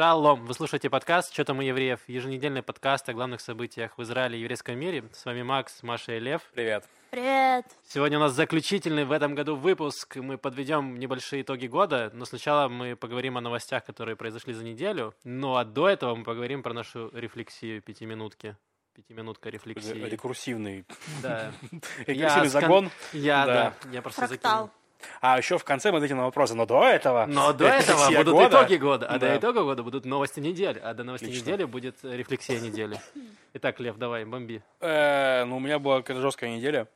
Шалом! Вы слушаете подкаст «Что там у евреев?» Еженедельный подкаст о главных событиях в Израиле и еврейском мире. С вами Макс, Маша и Лев. Привет. Привет. Сегодня у нас заключительный в этом году выпуск. Мы подведем небольшие итоги года, но сначала мы поговорим о новостях, которые произошли за неделю. Ну а до этого мы поговорим про нашу рефлексию пятиминутки. Пятиминутка рефлексии. Рекурсивный. Да. Рекурсивный скон- загон. Я, Да. да. Я просто Фрактал. закинул. А еще в конце мы ответим на вопросы. Но до этого... Но до этого будут года. итоги года, а Да. до итога года будут новости недели, а до новостей Отлично. недели будет рефлексия недели. Итак, Лев, давай, бомби. Э, ну, у меня была какая-то жесткая неделя.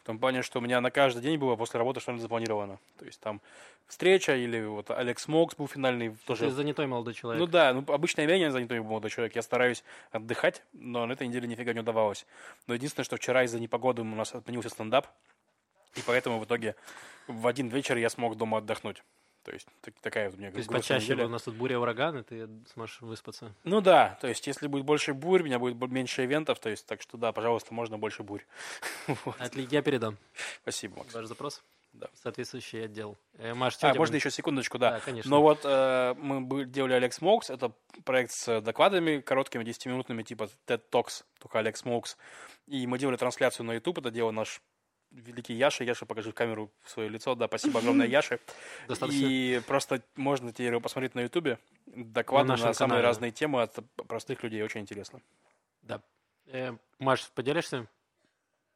В том плане, что у меня на каждый день было после работы что-нибудь запланировано. То есть там встреча или вот Алекс Мокс был финальный Ты тоже. занятой молодой человек. Ну да, ну обычно я не занятой молодой человек. Я стараюсь отдыхать, но на этой неделе нифига не удавалось. Но единственное, что вчера из-за непогоды у нас отменился стендап. И поэтому в итоге в один вечер я смог дома отдохнуть. То есть так- такая вот у меня То есть почаще неделя. у нас тут буря, ураган, и ты сможешь выспаться. Ну да, то есть если будет больше бурь, у меня будет меньше ивентов, то есть так что да, пожалуйста, можно больше бурь. Вот. Отли- Я передам Спасибо, Макс. ваш запрос. Да. Соответствующий отдел. Э, Маш, А, можно будет? еще секундочку, да. Да, конечно. Но вот э, мы делали Алекс Мокс, это проект с докладами короткими, 10-минутными, типа TED Talks, только Алекс Мокс. И мы делали трансляцию на YouTube, это делал наш великий Яша. Яша, покажи в камеру свое лицо. Да, спасибо огромное, Яше. Достаточно. И просто можно теперь его посмотреть на YouTube. Доклады На на, самые канале. разные темы от простых людей. Очень интересно. Да. Э, Маш, поделишься?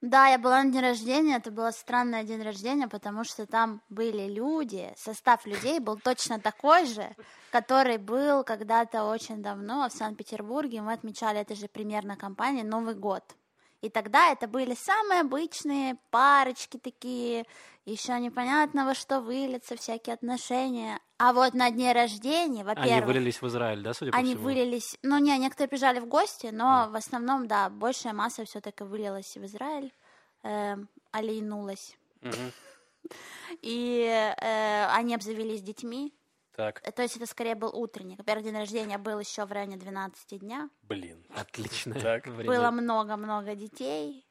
Да, я была на день рождения, это был странный день рождения, потому что там были люди, состав людей был точно такой же, который был когда-то очень давно в Санкт-Петербурге, мы отмечали этой же примерно компании Новый год. И тогда это были самые обычные парочки такие, еще непонятно во что выльются всякие отношения. А вот на дне рождения, Они во-первых... вылились в Израиль, да, судя по Они всему? вылились, ну не, некоторые приезжали в гости, но в основном, да, большая масса все-таки вылилась в Израиль, эм, олейнулась. Мгм. И э, они обзавелись детьми, Так, то есть это скорее был утренник. Во-первых, день рождения был еще в районе 12 дня, блин. Отлично. Так. было много-много детей,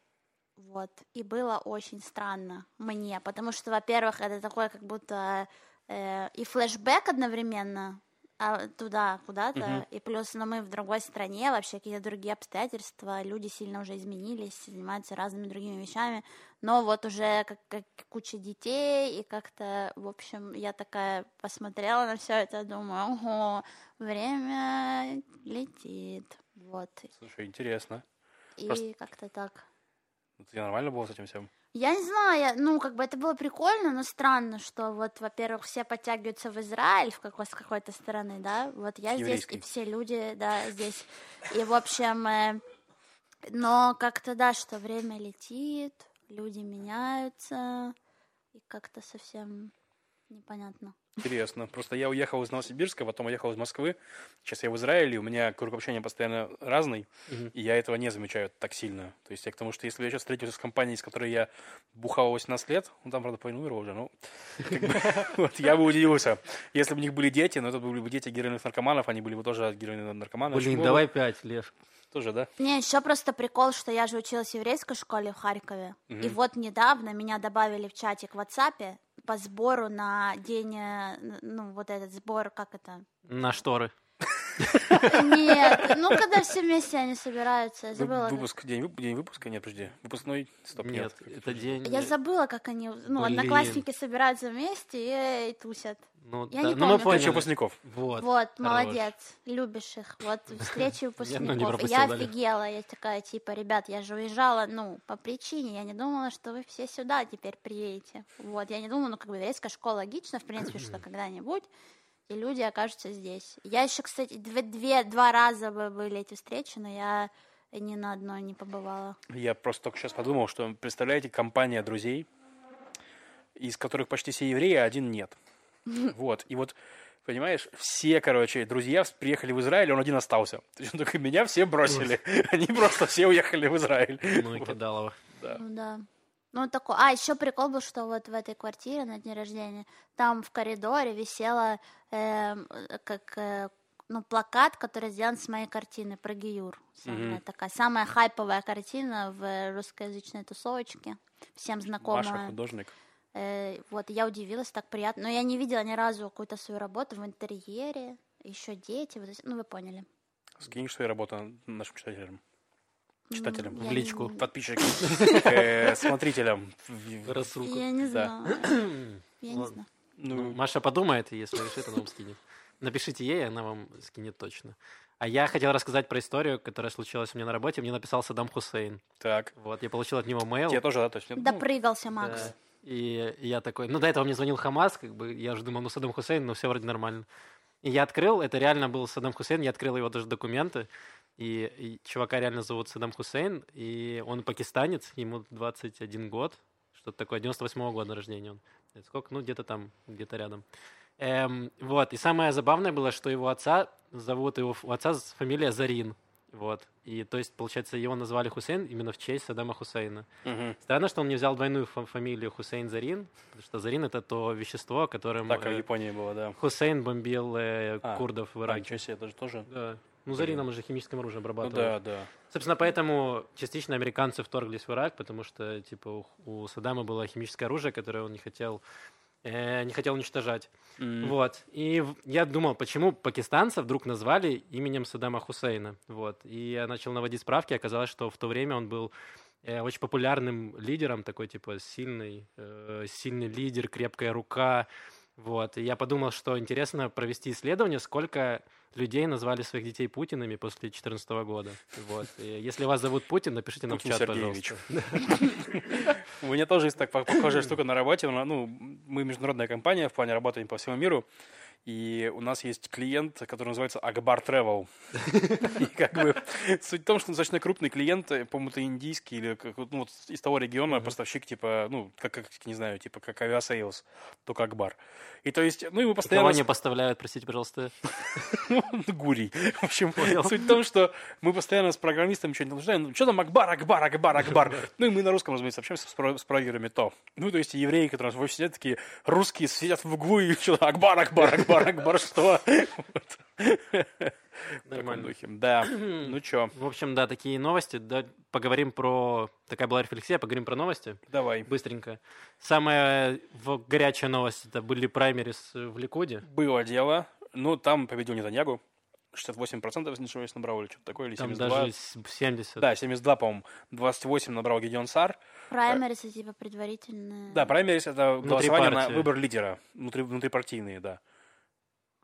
вот, и было очень странно мне, потому что, во-первых, это такое как будто э, и флешбэк одновременно а, туда, куда-то, Мгм. и плюс, но мы в другой стране, вообще какие-то другие обстоятельства, люди сильно уже изменились, занимаются разными другими вещами, но вот уже как, как куча детей, и как-то, в общем, я такая посмотрела на все это, думаю, ого, время летит, вот, Слушай, интересно. и Просто- как-то так. Ну, Тебе нормально было с этим всем? Я не знаю, я- ну, как бы это было прикольно, но странно, что вот, во-первых, все подтягиваются в Израиль в какой- с какой-то стороны, да, вот я здесь, и все люди, да, здесь, и, в общем, э, но как-то, да, что время летит, люди меняются, и как-то совсем непонятно. Интересно. Просто я уехал из Новосибирска, потом уехал из Москвы. Сейчас я в Израиле, у меня круг общения постоянно разный, Мгм. и я этого не замечаю так сильно. То есть я к тому, что если бы я сейчас встретился с компанией, с которой я бухал 18 лет, ну там, правда, поинумировал уже, ну, вот, я бы удивился. Если бы у них были дети, но это были бы дети героиновых наркоманов, они были бы тоже героиновые наркоманы. Блин, давай пять, Лев. Тоже, да? Не, еще просто прикол, что я же училась в еврейской школе в Харькове. И вот недавно меня добавили в чатик в WhatsApp по сбору на день, э, ну, вот этот сбор, как это? На шторы. Нет, ну, когда все вместе они собираются, я забыла. Выпуск, день, день выпуска? Нет, подожди. Выпускной? Стоп, нет. Нет, это день... Я забыла, как они, ну, Блин. одноклассники собираются вместе и, и тусят. Ну, Я да, не ну, помню, мы как поняли. Встреча выпускников. Вот. Вот, молодец, любишь их. Вот встречи выпускников. Я офигела, я такая, типа, ребят, я же уезжала, ну, по причине, я не думала, что вы все сюда теперь приедете. Вот, я не думала, ну, как бы, еврейская школа логично, в принципе, что когда-нибудь и люди окажутся здесь. Я еще, кстати, две, две, два раза бы были эти встречи, но я ни на одной не побывала. Я просто только сейчас подумал, что, представляете, компания друзей, из которых почти все евреи, а один нет. Вот. И вот, понимаешь, все, короче, друзья приехали в Израиль, он один остался. То есть, только меня все бросили. Они просто все уехали в Израиль. Ну и кидалово. да. Ну да. Ну, такой. А, еще прикол был, что вот в этой квартире на день рождения, там в коридоре висела эм, э, как э, ну, плакат, который сделан с моей картины про Гиюр. Самая Мгм. такая, самая хайповая картина в русскоязычной тусовочке. Всем Маша знакомая. художник. Э, вот, я удивилась, так приятно. Но я не видела ни разу какую-то свою работу в интерьере. еще дети, вот ну вы поняли. Скинешь свои работы нашим читателям. Читателям. М, В я личку. Подписчикам. э, Смотрителям. Рассылку. Я не знаю. Я не знаю. Ну, Ну, Маша подумает, и если решит, она вам скинет. Напишите ей, она вам скинет точно. А я хотел рассказать про историю, которая случилась у меня на работе. Мне написал Саддам Хусейн. так. Вот, я получил от него мейл. Тебе тоже, да, то есть? ну, Допрыгался, Макс. Да. И я такой, ну до этого мне звонил Хамас, как бы, я уже думал, ну Саддам Хусейн, ну все вроде нормально. И я открыл, это реально был Саддам Хусейн, я открыл его даже документы, и, и чувака реально зовут Саддам Хусейн, и он пакистанец, ему 21 год, что-то такое, 98 года рождения он. Это Сколько? Ну, где-то там, где-то рядом. Эм, вот, и самое забавное было, что его отца зовут, его у отца фамилия Зарин. Вот. И то есть, получается, его назвали Хусейн именно в честь Саддама Хусейна. мгм. Странно, что он не взял двойную фа- фамилию Хусейн Зарин, потому что Зарин это то вещество, которым Так, как в э, Японии было, да. Хусейн бомбил э, А, курдов в А, Ираке. ничего себе, даже тоже. Да. Ну, Зарином же химическим оружием Ну обрабатывал. да, да. Собственно, поэтому частично американцы вторглись в Ирак, потому что, типа, у, у Саддама было химическое оружие, которое он не хотел, э, не хотел уничтожать. М, Вот. И я думал, почему пакистанца вдруг назвали именем Саддама Хусейна. Вот. И я начал наводить справки, оказалось, что в то время он был э, очень популярным лидером, такой типа сильный, э, сильный лидер, крепкая рука. Вот. И я подумал, что интересно провести исследование, сколько людей назвали своих детей Путинами после 2014 года. Вот. И если вас зовут Путин, напишите нам Путин в чат, Сергеевич. пожалуйста. У меня тоже есть так пох- похожая штука на работе. Ну, мы международная компания, в плане работаем по всему миру. И у нас есть клиент, который называется Akbar Travel. И как бы суть в том, что он достаточно крупный клиент, э, по-моему, это индийский или ну, вот из того региона поставщик, типа, ну, как, как, не знаю, типа, как Aviasales, только Акбар. И то есть, ну, и мы Кого постоянно... они поставляют, простите, пожалуйста? Гурий. В общем, суть в том, что мы постоянно с программистом что-нибудь обсуждаем. Ну, что там Акбар, Акбар, Акбар, Акбар. Ну, и мы на русском, разумеется, общаемся с, про- с прогерами то. Ну, то есть евреи, которые у нас в офисе сидят, такие русские сидят в углу и что Акбар, Акбар, Акбар, Акбар, что? Нормально. духе. Да. Ну, что, В общем, да, такие новости. Да, поговорим про... Такая была рефлексия, поговорим про новости. давай. Быстренько. Самая горячая новость, это были праймерис в Ликуде. Было дело. Ну, там победил Нетаньягу. 68% если не ошибаюсь, набрал или что-то такое, или Там 72. даже с- 70. Да, 72, по-моему. 28 набрал Гедеон Сар. Праймерис, типа предварительные. Да, праймерис это голосование на выбор лидера. Внутри, внутрипартийные, да.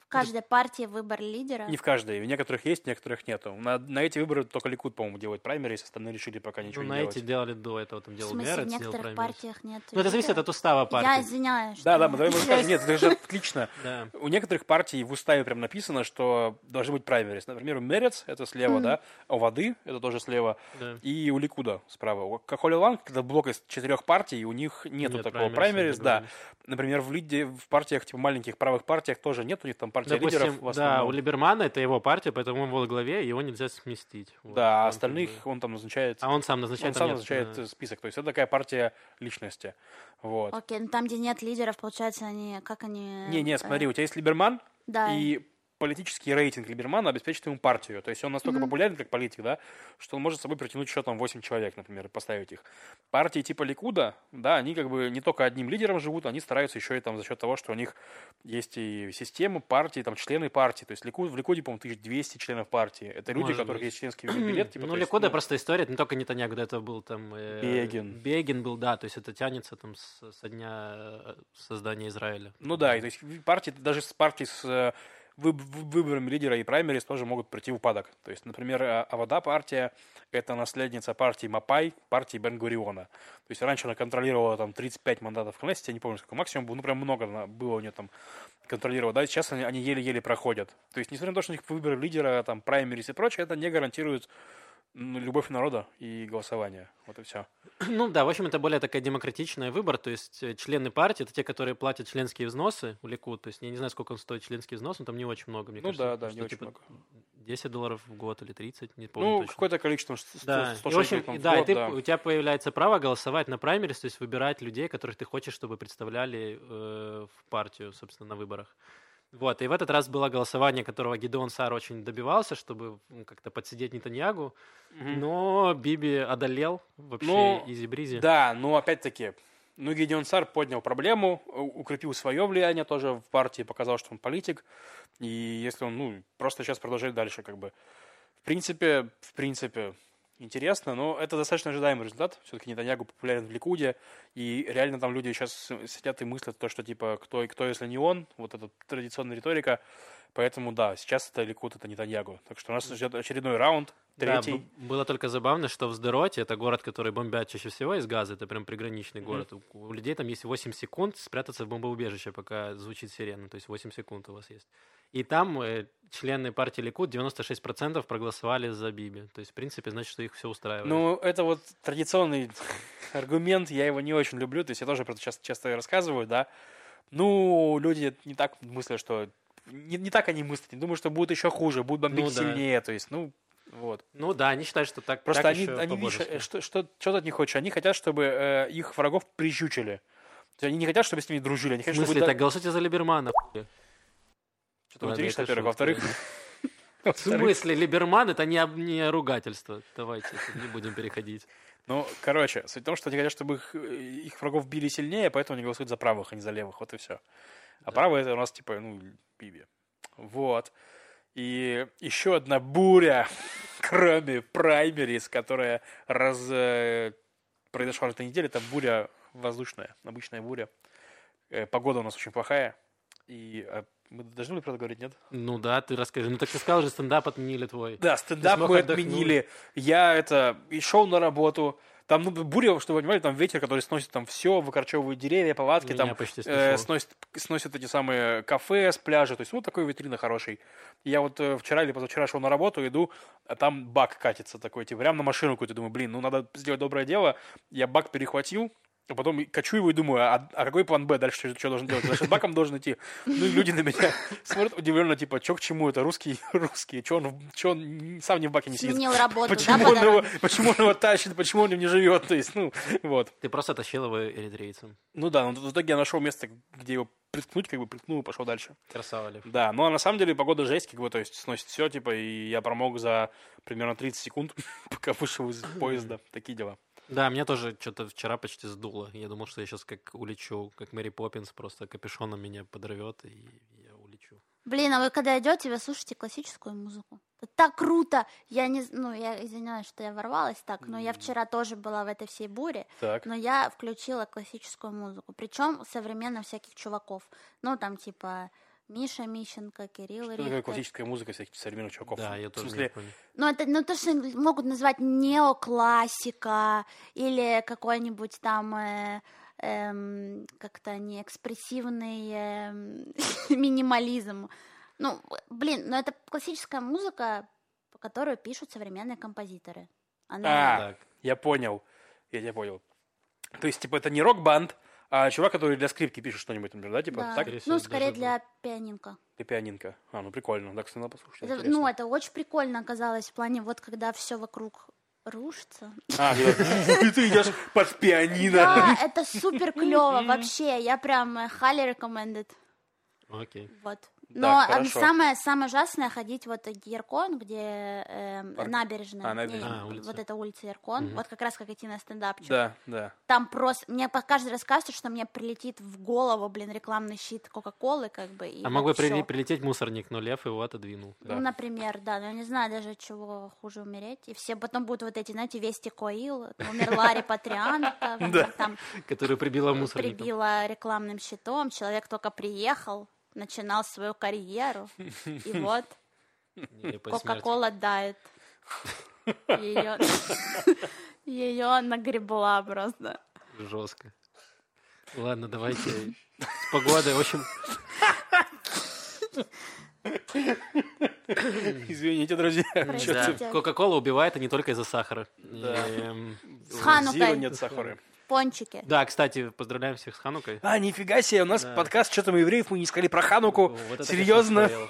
В каждой партии выбор лидера. Не в каждой. В некоторых есть, в некоторых нету. На, на эти выборы только Ликуд, по-моему, делает праймерис, остальные решили пока Ну, ничего на не эти делать. делали до этого, там В делал в Мерец, делал некоторых праймерис. партиях нет Ну, это зависит от устава Я партии. извиняюсь. Да, что- да, мы давай мы скажем, нет, это же отлично. У некоторых партий в уставе прям написано, что должны быть праймерис. Например, у Мерец это слева, да, а у Воды это тоже слева, и у Ликуда справа. У Кахоли Ланг, это блок из четырех партий, у них нету Нет такого праймериса, праймерис, да. Например, в лиде, в партиях, типа маленьких правых партиях тоже нет, у них там партия Допустим, лидеров в да, у Либермана это его партия, поэтому он во главе, его нельзя сместить. Вот. Да, а остальных как бы- он там назначает. А он сам назначает. Он сам нет, назначает да. список. То есть это такая партия личности. Вот. Окей, ну там, где нет лидеров, получается, они... Как они... Не, не, э, смотри, у тебя есть Либерман, Да. и политический рейтинг Либермана обеспечит ему партию. То есть он настолько популярен, как политик, да, что он может с собой притянуть еще там 8 человек, например, и поставить их. Партии типа Ликуда, да, они как бы не только одним лидером живут, они стараются еще и там за счет того, что у них есть и система партии, там члены партии. То есть Ликуд, в Ликуде, по-моему, 1200 членов партии. Это люди, у Может которых быть. есть членский билет. Типа, ну, Ликуда ну, просто история, это не только Нетаньягу, до этого был там... э, Бегин. Бегин был, да, то есть это тянется там с- со дня э, создания Израиля. Ну да, и то есть партии, даже с партией с э, вы- вы- выборами лидера и праймерис тоже могут прийти в упадок. То есть, например, а- Авода партия – это наследница партии Мапай, партии Бен-Гуриона. То есть раньше она контролировала там 35 мандатов в Кнессете, я не помню, сколько максимум было, ну прям много было у нее там контролировала. Да, сейчас они, они еле-еле проходят. То есть, несмотря на то, что у них выборы лидера, там, праймерис и прочее, это не гарантирует любовь народа и голосование. Вот и все. Ну да, в общем, это более такая демократичная выбор, то есть э, члены партии, это те, которые платят членские взносы у Ликуд, то есть я не знаю, сколько он стоит членский взнос, но там не очень много, мне Ну кажется. да, да, что не очень типа много. 10 долларов в год или 30, не помню Ну, точно. какое-то количество, 100, Да, 100 и, в общем, там и в да, и год, ты, да. у тебя появляется право голосовать на праймерис, то есть выбирать людей, которых ты хочешь, чтобы представляли э, в партию, собственно, на выборах. Вот, и в этот раз было голосование, которого Гидеон Сар очень добивался, чтобы как-то подсидеть Нетаньягу, Мгм. но Биби одолел вообще Ну, изи-бризи. Да, но опять-таки, Ну, Гедеон Сар поднял проблему, укрепил свое влияние тоже в партии, показал, что он политик. И если он, ну, просто сейчас продолжает дальше, как бы. В принципе, в принципе, интересно, но это достаточно ожидаемый результат. Все-таки Нетаньягу популярен в Ликуде, и реально там люди сейчас сидят и мыслят то, что типа кто и кто, если не он, вот эта традиционная риторика. Поэтому да, сейчас это Ликуд, это Нетаньягу. Так что нас ждет очередной раунд, Да, третий. б- было только забавно, что в Сдероте, это город, который бомбят чаще всего из газа, это прям приграничный город. У, у людей там есть 8 секунд спрятаться в бомбоубежище, пока звучит сирена, то есть 8 секунд у вас есть. И там э, члены партии Ликуд 96% проголосовали за Биби. То есть, в принципе, значит, что их все устраивает. Ну, это вот традиционный аргумент, я его не очень люблю, то есть я тоже про это часто, часто рассказываю, да. Ну, люди не так мыслят, что... Не, не так они мыслят, не думаю, что будет еще хуже, будут бомбить Ну да. сильнее, то есть, ну, вот. Ну да, они считают, что так Просто так они, они видишь, что, что, что ты от них хочешь? Они хотят, чтобы э, их врагов прищучили. То есть они не хотят, чтобы с ними дружили, они В хотят, смысле, чтобы... так голосуйте за Либермана. Что-то это во-первых. Во-вторых, В смысле, Либерман это не, не ругательство. Давайте не будем переходить. Ну, короче, суть в том, что они хотят, чтобы их, их врагов били сильнее, поэтому они голосуют за правых, а не за левых. Вот и все. А правые это у нас типа, ну, Биби. Вот. И еще одна буря, кроме праймерис, которая раз, э, произошла на этой неделе, это буря воздушная, обычная буря. Э, Погода у нас очень плохая. И э, мы должны были про это говорить, нет? Ну да, ты расскажи. Ну так ты сказал же, стендап отменили твой. Да, стендап мы отдохнуть. отменили. Я это и шел на работу. Там ну, буря, чтобы вы понимали, там ветер, который сносит там все, выкорчевывает деревья, палатки, Меня там э, сносит, сносит эти самые кафе с пляжа. То есть, ну, такой витрина хороший. Я вот э, вчера или позавчера шел на работу, иду, а там бак катится такой, типа, прям на машину какую-то. Думаю, блин, ну, надо сделать доброе дело. Я бак перехватил, а потом качу его и думаю, а, а какой план Б дальше, что, что должен делать? Значит, с баком должен идти. Ну, и люди на меня смотрят удивленно, типа, что к чему это, русский, русский, что он, чё он сам не в баке не сидит? Сменил работу, да, Почему по он, его, почему он его тащит, почему он им не живет, то есть, ну, вот. Ты просто тащил его эритрейцам. Ну да, но в итоге я нашел место, где его приткнуть, как бы приткнул и пошел дальше. Красава, Лев. Да, но на самом деле погода жесть, как бы, то есть сносит все, типа, и я промок за примерно 30 секунд, пока вышел из поезда. Такие дела. Да, меня тоже что-то вчера почти сдуло. Я думал, что я сейчас как улечу, как Мэри Поппинс, просто капюшоном меня подорвет, и я улечу. Блин, а вы когда идете, вы слушаете классическую музыку? Это так круто! Я не, ну, я извиняюсь, что я ворвалась так, но я вчера тоже была в этой всей буре, Так. но я включила классическую музыку, причем современно всяких чуваков, ну, там, типа, Миша Мищенко, Кирилл Что такое Рихтер. классическая музыка всяких современных чуваков? Да, я В тоже не смысле, понял. Ну, это ну, то, что могут назвать неоклассика или какой-нибудь там э, эм, как-то не экспрессивный эм, минимализм. Ну, блин, ну это классическая музыка, по которую пишут современные композиторы. Она... А, Так. я понял. Я тебя понял. То есть, типа, это не рок-банд, а чувак, который для скрипки пишет что-нибудь, например, да? Типа, да. так? Скорее всего, Ну, скорее даже для пианинка. Для пианинка. А, ну прикольно. Кстати, надо послушать. Это- ну, это очень прикольно оказалось в плане, вот когда все вокруг рушится. А, и ты идешь под пианино. Да, это супер клево вообще. Я прям э, highly recommended. Окей. Вот. Да, Но а, хорошо. самое, самое ужасное ходить вот Яркон, где эм, Парк. набережная. А, Не, набережная. А, улица. Вот это улица Яркон. Вот как раз как идти на стендапчик. Да, да. Там просто... Мне по- каждый раз кажется, что мне прилетит в голову, блин, рекламный щит Кока-Колы, как бы. и А мог бы прили- прилететь мусорник, но Лев его отодвинул. Да. Ну, например, да, но я не знаю даже, чего хуже умереть. И все потом будут вот эти, знаете, вести Коил, умерла репатриантка, Да. там Который прибила мусорником. прибила рекламным щитом, человек только приехал, начинал свою карьеру, и вот. Кока-кола дает. Ее, ее нагребла просто. Жестко. Ладно, давайте с погодой. В общем, Извините, друзья. Да, Кока-кола убивает, и не только из-за сахара. Да. Эм, С Ханукой. Нет сахара. Пончики. Да, кстати, поздравляем всех с Ханукой. А, нифига себе, у нас Да. подкаст «Что там у евреев?» Мы не сказали про Хануку. Вот это, Серьезно? конечно,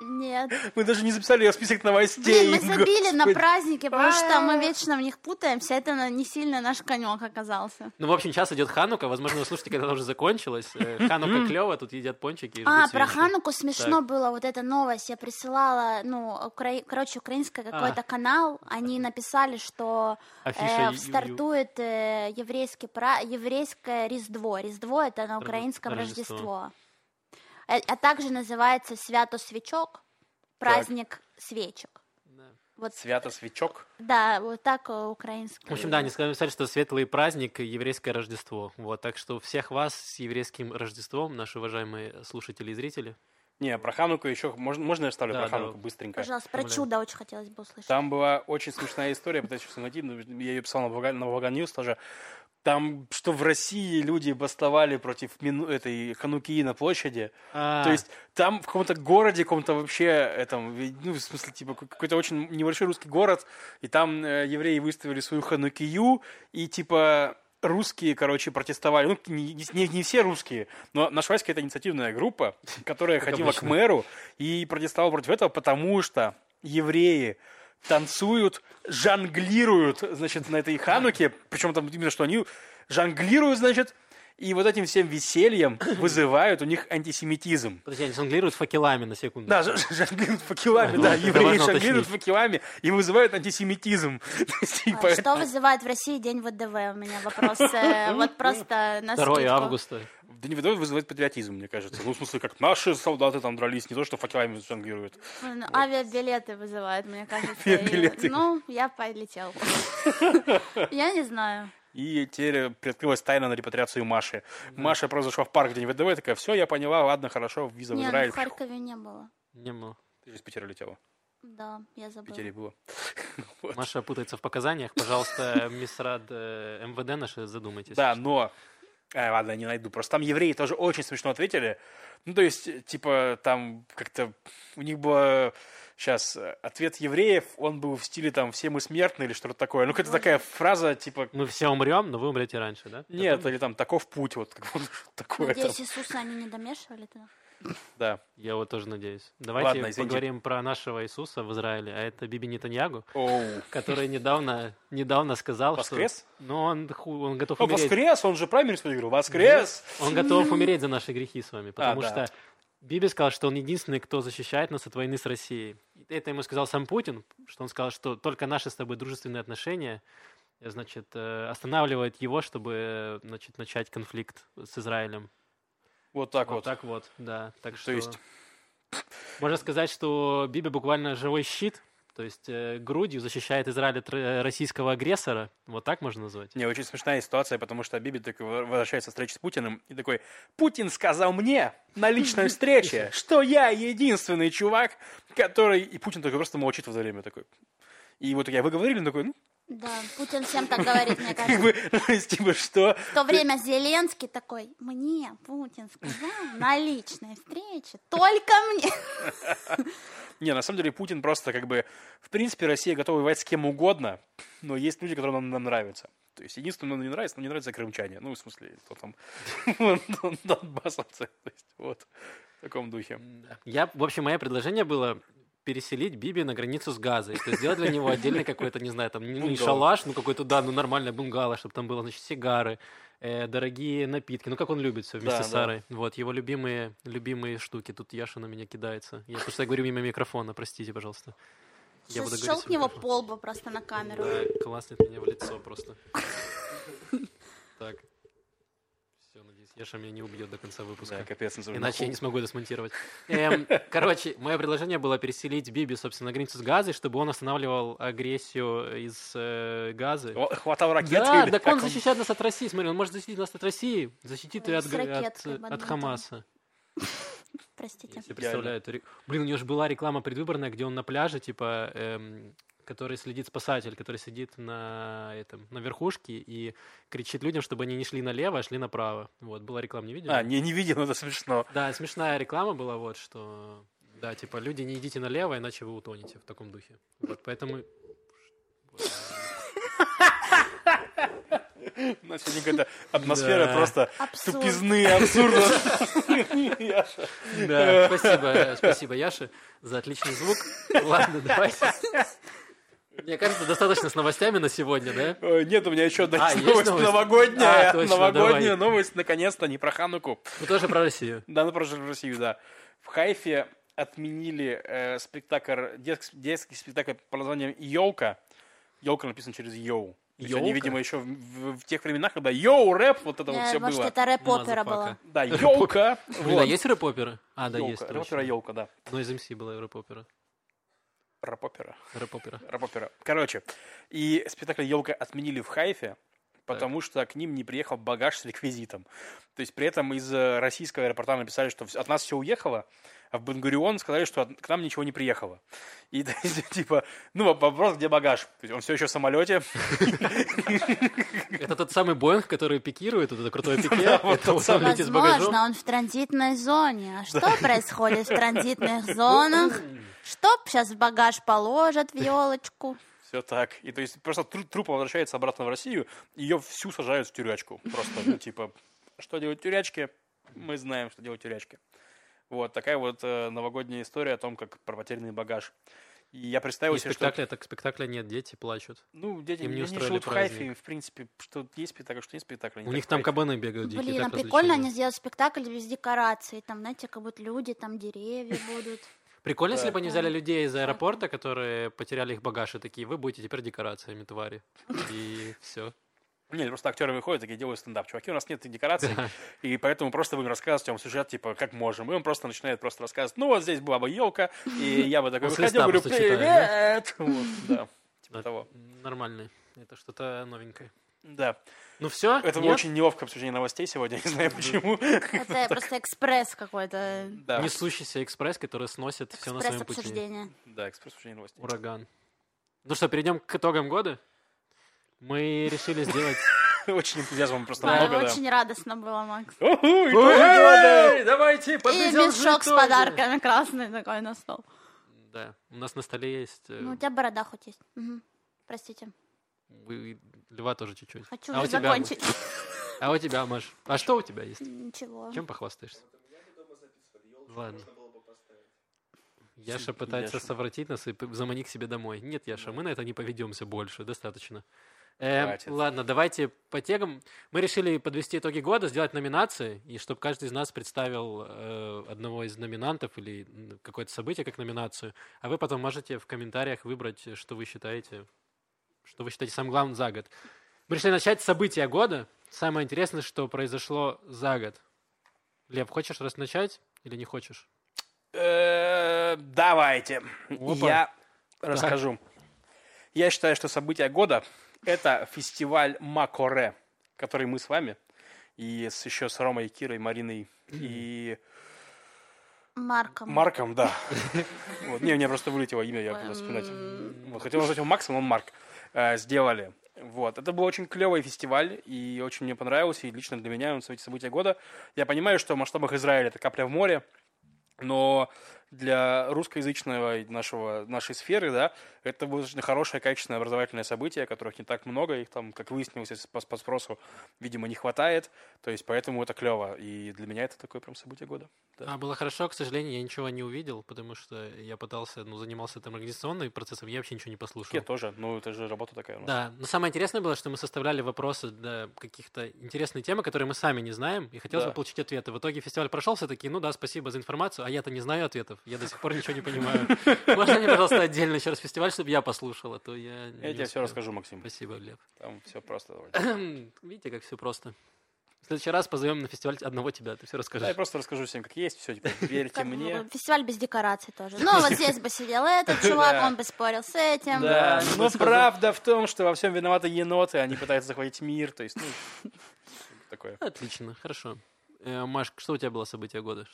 Нет. Мы даже не записали ее в список новостей. Блин, мы забили на праздники, потому что А. мы вечно в них путаемся. Это не сильно наш конек оказался. Ну, в общем, сейчас идет Ханука. Возможно, вы слушаете, когда она уже закончилась. Э, Ханука клево, тут едят пончики А, про. Хануку смешно было, вот эта новость. Я присылала, ну, короче, украинский какой-то канал. Они написали, что э, стартует э, еврейское Різдво. Різдво это на украинском Рождество. Э, А также называется Свято Свечок, праздник свечек. Да. Вот, Свято свечок. да, вот так э, украинский. В общем, да, они сказали, что светлый праздник, еврейское Рождество. Вот, так что всех вас с еврейским Рождеством, наши уважаемые слушатели и зрители. Не, про Хануку еще... Можно, можно я вставлю Да, про да. Хануку быстренько? Пожалуйста, про Умоляю. чудо очень хотелось бы услышать. Там была очень смешная история, пытаюсь сейчас найти, но я ее писал на Волга- на Волга Ньюс тоже. Там, что в России люди бастовали против мину- этой Ханукии на площади. А, То есть там в каком-то городе, каком-то вообще, этом, ну, в смысле, типа, ка- какой-то очень небольшой русский город, и там э, евреи выставили свою Ханукию, и, типа, русские, короче, протестовали. Ну, не, не- не все русские, но нашлась какая-то инициативная группа, которая ходила к мэру и протестовала против этого, потому что евреи танцуют, жонглируют, значит, на этой хануке, причем там именно, что они жонглируют, значит, и вот этим всем весельем вызывают у них антисемитизм. Подожди, они жонглируют факелами на секунду. Да, жонглируют факелами, Ну, да, это евреи жонглируют факелами и вызывают антисемитизм. А Что вызывает в России День ВДВ? У меня вопрос. э, Вот просто на 2 скидку. августа. Да не выдает, вызывает патриотизм, мне кажется. Ну, в смысле, как наши солдаты там дрались, не то, что факелами жонглируют. Ну, Авиабилеты вызывают, мне кажется. Авиабилеты. Ну, я полетел. Я не знаю. И теперь приоткрылась тайна на репатриацию Маши. Маша просто зашла в парк в день ВДВ, такая, все, я поняла, ладно, хорошо, виза в Не, ну, Израиль. в Харькове не было. Не было. Ты же из Питера летела. Да, я В забыла. Питере было. Маша путается в показаниях. Пожалуйста, мисс Рад э, МВД наши, задумайтесь. Да, но... А, ладно, не найду. Просто там евреи тоже очень смешно ответили. Ну, то есть, типа, там как-то у них было... Сейчас, ответ евреев, он был в стиле там «все мы смертны» или что-то такое. Ну, какая-то такая фраза, типа, Мы все умрем, но вы умрете раньше, да? нет, или там «таков путь», вот как что-то такое. там. Надеюсь, Иисуса они не домешивали туда? Да. Я вот тоже надеюсь. Давайте Ладно, извините. поговорим про нашего Иисуса в Израиле, а это Биби Нетаньягу, Оу. который недавно, недавно сказал, Воскрес? что... Ну, он, он готов О, умереть. воскрес, он же праймерис выиграл. Воскрес! Он готов умереть за наши грехи с вами, потому да. что Биби сказал, что он единственный, кто защищает нас от войны с Россией. Это ему сказал сам Путин, что он сказал, что только наши с тобой дружественные отношения э, значит, э, останавливают его, чтобы э, значит, начать конфликт с Израилем. Вот так вот. вот. так вот, да. Так что есть- можно сказать, что Биби буквально живой щит, то есть э, грудью защищает Израиль от российского агрессора. Вот так можно назвать. Не, очень смешная ситуация, потому что Биби так возвращается встречи с Путиным и такой, Путин сказал мне на личной встрече, что я единственный чувак, который... И Путин такой просто молчит в это время такой. И вот я, вы говорили, Он такой, ну, Да, Путин всем так говорит, мне как кажется. бы, то есть, типа, что? В то время Зеленский такой, мне Путин сказал на личной встрече, только мне. Не, на самом деле Путин просто как бы... В принципе, Россия готова воевать с кем угодно, но есть люди, которые нам, нам нравятся. То есть единственное, что нам не нравится, нам не нравятся крымчане. Ну, в смысле, кто там... Дон- Донбассовцы. То есть, вот. В таком духе. Я, в общем, мое предложение было переселить Биби на границу с Газой. То есть сделать для него отдельный какой-то, не знаю, там, не, шалаш, ну какой-то, да, ну нормальное бунгало, чтобы там было, значит, сигары, э, дорогие напитки. Ну, как он любит все вместе Да, с да. Сарой. Вот, его любимые, любимые штуки. Тут Яша на меня кидается. Я просто говорю мимо микрофона, простите, пожалуйста. Я буду говорить в щелкни его микрофон. по лбу просто на камеру. Да, класснет меня в лицо просто. Так. Яша меня не убьет до конца выпуска. Да, капец. Иначе я не смогу это смонтировать. Эм, короче, мое предложение было переселить Биби, собственно, на границу с Газой, чтобы он останавливал агрессию из э, Газы. О, Хватал ракеты? Да, или так как он защищает нас от России. Смотри, он может защитить нас от России, защитит и от, от, э, от Хамаса. Простите. Я себе представляю эту Блин, у него же была реклама предвыборная, где он на пляже, типа, эм, который следит спасатель, который сидит на этом на верхушке и кричит людям, чтобы они не шли налево, а шли направо. Вот, была реклама, не видели? А, не, не видел, но это смешно. Да, смешная реклама была, вот, что, да, типа, люди, не идите налево, иначе вы утонете в таком духе. Вот, поэтому... У нас сегодня какая-то атмосфера Да. просто Абсурд. тупизны, абсурда. Да, спасибо, спасибо, Яша, за отличный звук. Ладно, давайте. Мне кажется, достаточно с новостями на сегодня, да? Ой, Нет, у меня еще одна А, новость новость? новогодняя. А, точно, Новогодняя давай. новость, наконец-то, не про Хануку. Мы тоже про Россию. Да, ну про Россию, да. В Хайфе отменили э, спектакль, детский, детский спектакль под названием «Елка». «Елка» написано через «Йоу». Есть Они, видимо, еще в, в- в тех временах, когда «Йоу», рэп, вот это вот Э, все Может, было. это рэп-опера была. Да, «Елка». Блин, а есть рэп-оперы? А, да, есть. Рэп-опера. «Елка», да. Но из МС была рэп-опера. Рэп-опера. Рэп-опера. Рэп-опера. Короче, и спектакль «Елка» отменили в Хайфе, потому что к ним не приехал багаж с реквизитом. То есть при этом из э, российского аэропорта написали, что от нас все уехало, а в Бенгурион сказали, что к нам ничего не приехало. И типа, ну, вопрос, где багаж? То есть он все еще в самолете. Это тот самый Боинг, который пикирует, вот это крутое пике. Возможно, он в транзитной зоне. А что происходит в транзитных зонах? Что сейчас в багаж положат в елочку? Все так. И то есть просто тру- трупа возвращается обратно в Россию, ее всю сажают в тюрячку. Просто, ну, типа, что делать в тюрячке? Мы знаем, что делать в тюрячке. Вот такая вот э, новогодняя история о том, как про потерянный багаж. И я представил И себе, что... спектакля, так спектакля нет, дети плачут. Ну, дети им не они устроили живут в. Хайфе, в принципе, что есть спектакль, что нет спектакля. У них там кабаны бегают дикие. Блин, а прикольно они сделают спектакль без декораций. Там, знаете, как будто люди, там деревья будут. Прикольно, если бы они взяли людей из аэропорта, которые потеряли их багаж, и такие, вы будете теперь декорациями, твари. И все. Нет, просто актеры выходят, такие делают стендап. Чуваки, у нас нет декораций, и поэтому просто будем рассказывать вам сюжет, типа, как можем. И он просто начинает просто рассказывать, ну, вот здесь была бы елка, и я бы такой выходил, говорю, привет! Вот, да, типа Да. того. Нормальный. Это что-то новенькое. Да, Ну все, это было очень неловкое обсуждение новостей сегодня, не знаю почему. Это просто экспресс какой-то. Да, несущийся экспресс, который сносит все на своем пути. Да, экспресс обсуждение новостей. Ураган. Ну что, перейдем к итогам года. Мы решили сделать... Очень энтузиазма просто Да, много, да. очень радостно было, Макс. Давайте И мешок с подарками красный такой на стол. Да, у нас на столе есть... э, Ну, у тебя борода хоть есть. Простите. вы- Льва тоже чуть-чуть. Хочу а уже тебя, закончить. А у тебя, Маш? А что у тебя есть? Ничего. Чем похвастаешься? Ладно. Яша пытается Яша. совратить нас и заманить к себе домой. Нет, Яша, мы на это не поведемся больше, достаточно. Хватит. ладно, давайте по тегам. Мы решили подвести итоги года, сделать номинации, и чтобы каждый из нас представил э, одного из номинантов или какое-то событие как номинацию, а вы потом можете в комментариях выбрать, э, что вы считаете, что вы считаете самым главным за год. Мы решили начать с события года. Самое интересное, что произошло за год. Лев, хочешь раз начать или не хочешь? Э, Давайте. Я расскажу. Я считаю, что событие года – это фестиваль Макоре, который мы с вами, и с, еще с Ромой, Кирой, Мариной и Марком. Марком, да. Вот, Не, мне просто вылетело имя, я буду вспоминать. Вот, хотел назвать его Максом, но он Марк. Э, Сделали. Вот. Это был очень клевый фестиваль, и очень мне понравился, и лично для меня он событие события года. Я понимаю, что в масштабах Израиля это капля в море, но для русскоязычного нашего, нашей сферы, да, это было очень хорошее, качественное образовательное событие, которых не так много, их там, как выяснилось по, по спросу, видимо, не хватает, то есть поэтому это клево, и для меня это такое прям событие года. Да. А, было хорошо, к сожалению, я ничего не увидел, потому что я пытался, ну, занимался там организационным процессом, я вообще ничего не послушал. Я тоже, ну это же работа такая у нас. Да, но самое интересное было, что мы составляли вопросы для каких-то интересных темы, которые мы сами не знаем, и хотелось Да. бы получить ответы. В итоге фестиваль прошел, все такие, ну да, спасибо за информацию, а я-то не знаю ответов, я до сих пор ничего не понимаю. Можно мне, пожалуйста, отдельно еще раз фестиваль, чтобы я послушал, а то я Я тебе все расскажу, Максим. Спасибо, Лев. Там все просто довольно. Видите, как все просто. В следующий раз позовем на фестиваль одного тебя, ты все Да, я расскажешь. просто расскажу всем, как есть, все, типа, верьте бы мне. Фестиваль без декораций тоже. Ну, вот здесь бы сидел этот чувак, он бы спорил с этим. Да, но скажем- правда в том, что во всем виноваты еноты, они пытаются захватить мир, то есть, ну, такое. Отлично, хорошо. Э, Маш, что у тебя было событие года?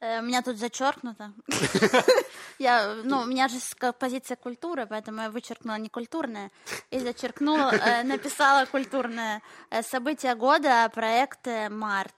Э, У меня тут зачеркнуто. Я, ну, у меня же позиция культуры, поэтому я вычеркнула некультурное и зачеркнула, э, написала культурное. Э, Событие года, проект э, Март.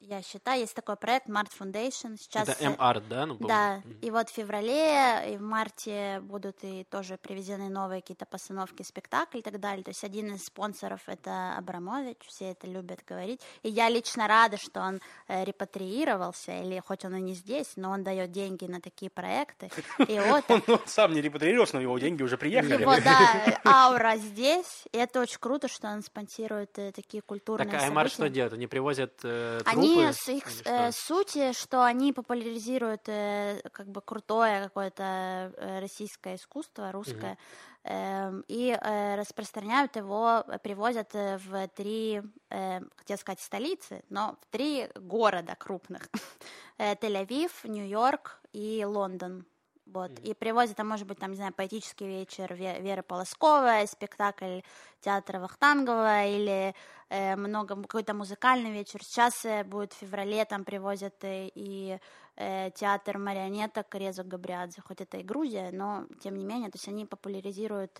Я считаю. Есть такой проект Mart Foundation. Сейчас, Это э, МАРТ, да? Ну, Да, по-моему. и вот в феврале и в марте будут и тоже привезены новые какие-то постановки, спектакли и так далее. То есть один из спонсоров это Абрамович, все это любят говорить. И я лично рада, что он э, репатриировался, или хоть он и не здесь, но он дает деньги на такие проекты. И вот Он сам не репатриировался, но его деньги уже приехали. его, да, аура здесь. И это очень круто, что он спонсирует э, такие культурные Так, а МАРТ что события. делают? Они привозят э, Они с их э, сути, что они популяризируют э, как бы крутое какое-то э, российское искусство, русское, эм, и э, распространяют его, э, привозят э, в три, э, хотел сказать столицы, но в три города крупных: Э, Тель-Авив, Нью-Йорк и Лондон. Вот. И привозят, там, может быть, там, не знаю, поэтический вечер Ве- Веры Полосковой, спектакль театра Вахтангова или э, много, какой-то музыкальный вечер. Сейчас э, будет в феврале, там привозят э, и э, театр марионеток Резо Габриадзе, хоть это и Грузия, но тем не менее, то есть они популяризируют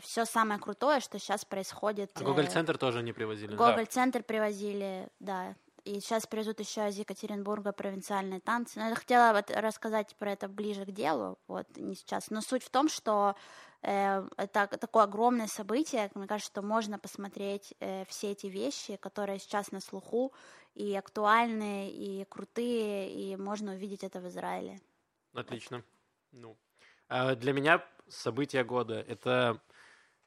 все самое крутое, что сейчас происходит. А э, Гоголь-центр тоже не привозили? Го- Гоголь-центр привозили, да. И сейчас привезут еще из Екатеринбурга провинциальные танцы. Но я хотела вот рассказать про это ближе к делу, вот не сейчас. Но суть в том, что э, это такое огромное событие. Мне кажется, что можно посмотреть э, все эти вещи, которые сейчас на слуху, и актуальные, и крутые, и можно увидеть это в Израиле. Отлично. Ну, а для меня событие года — это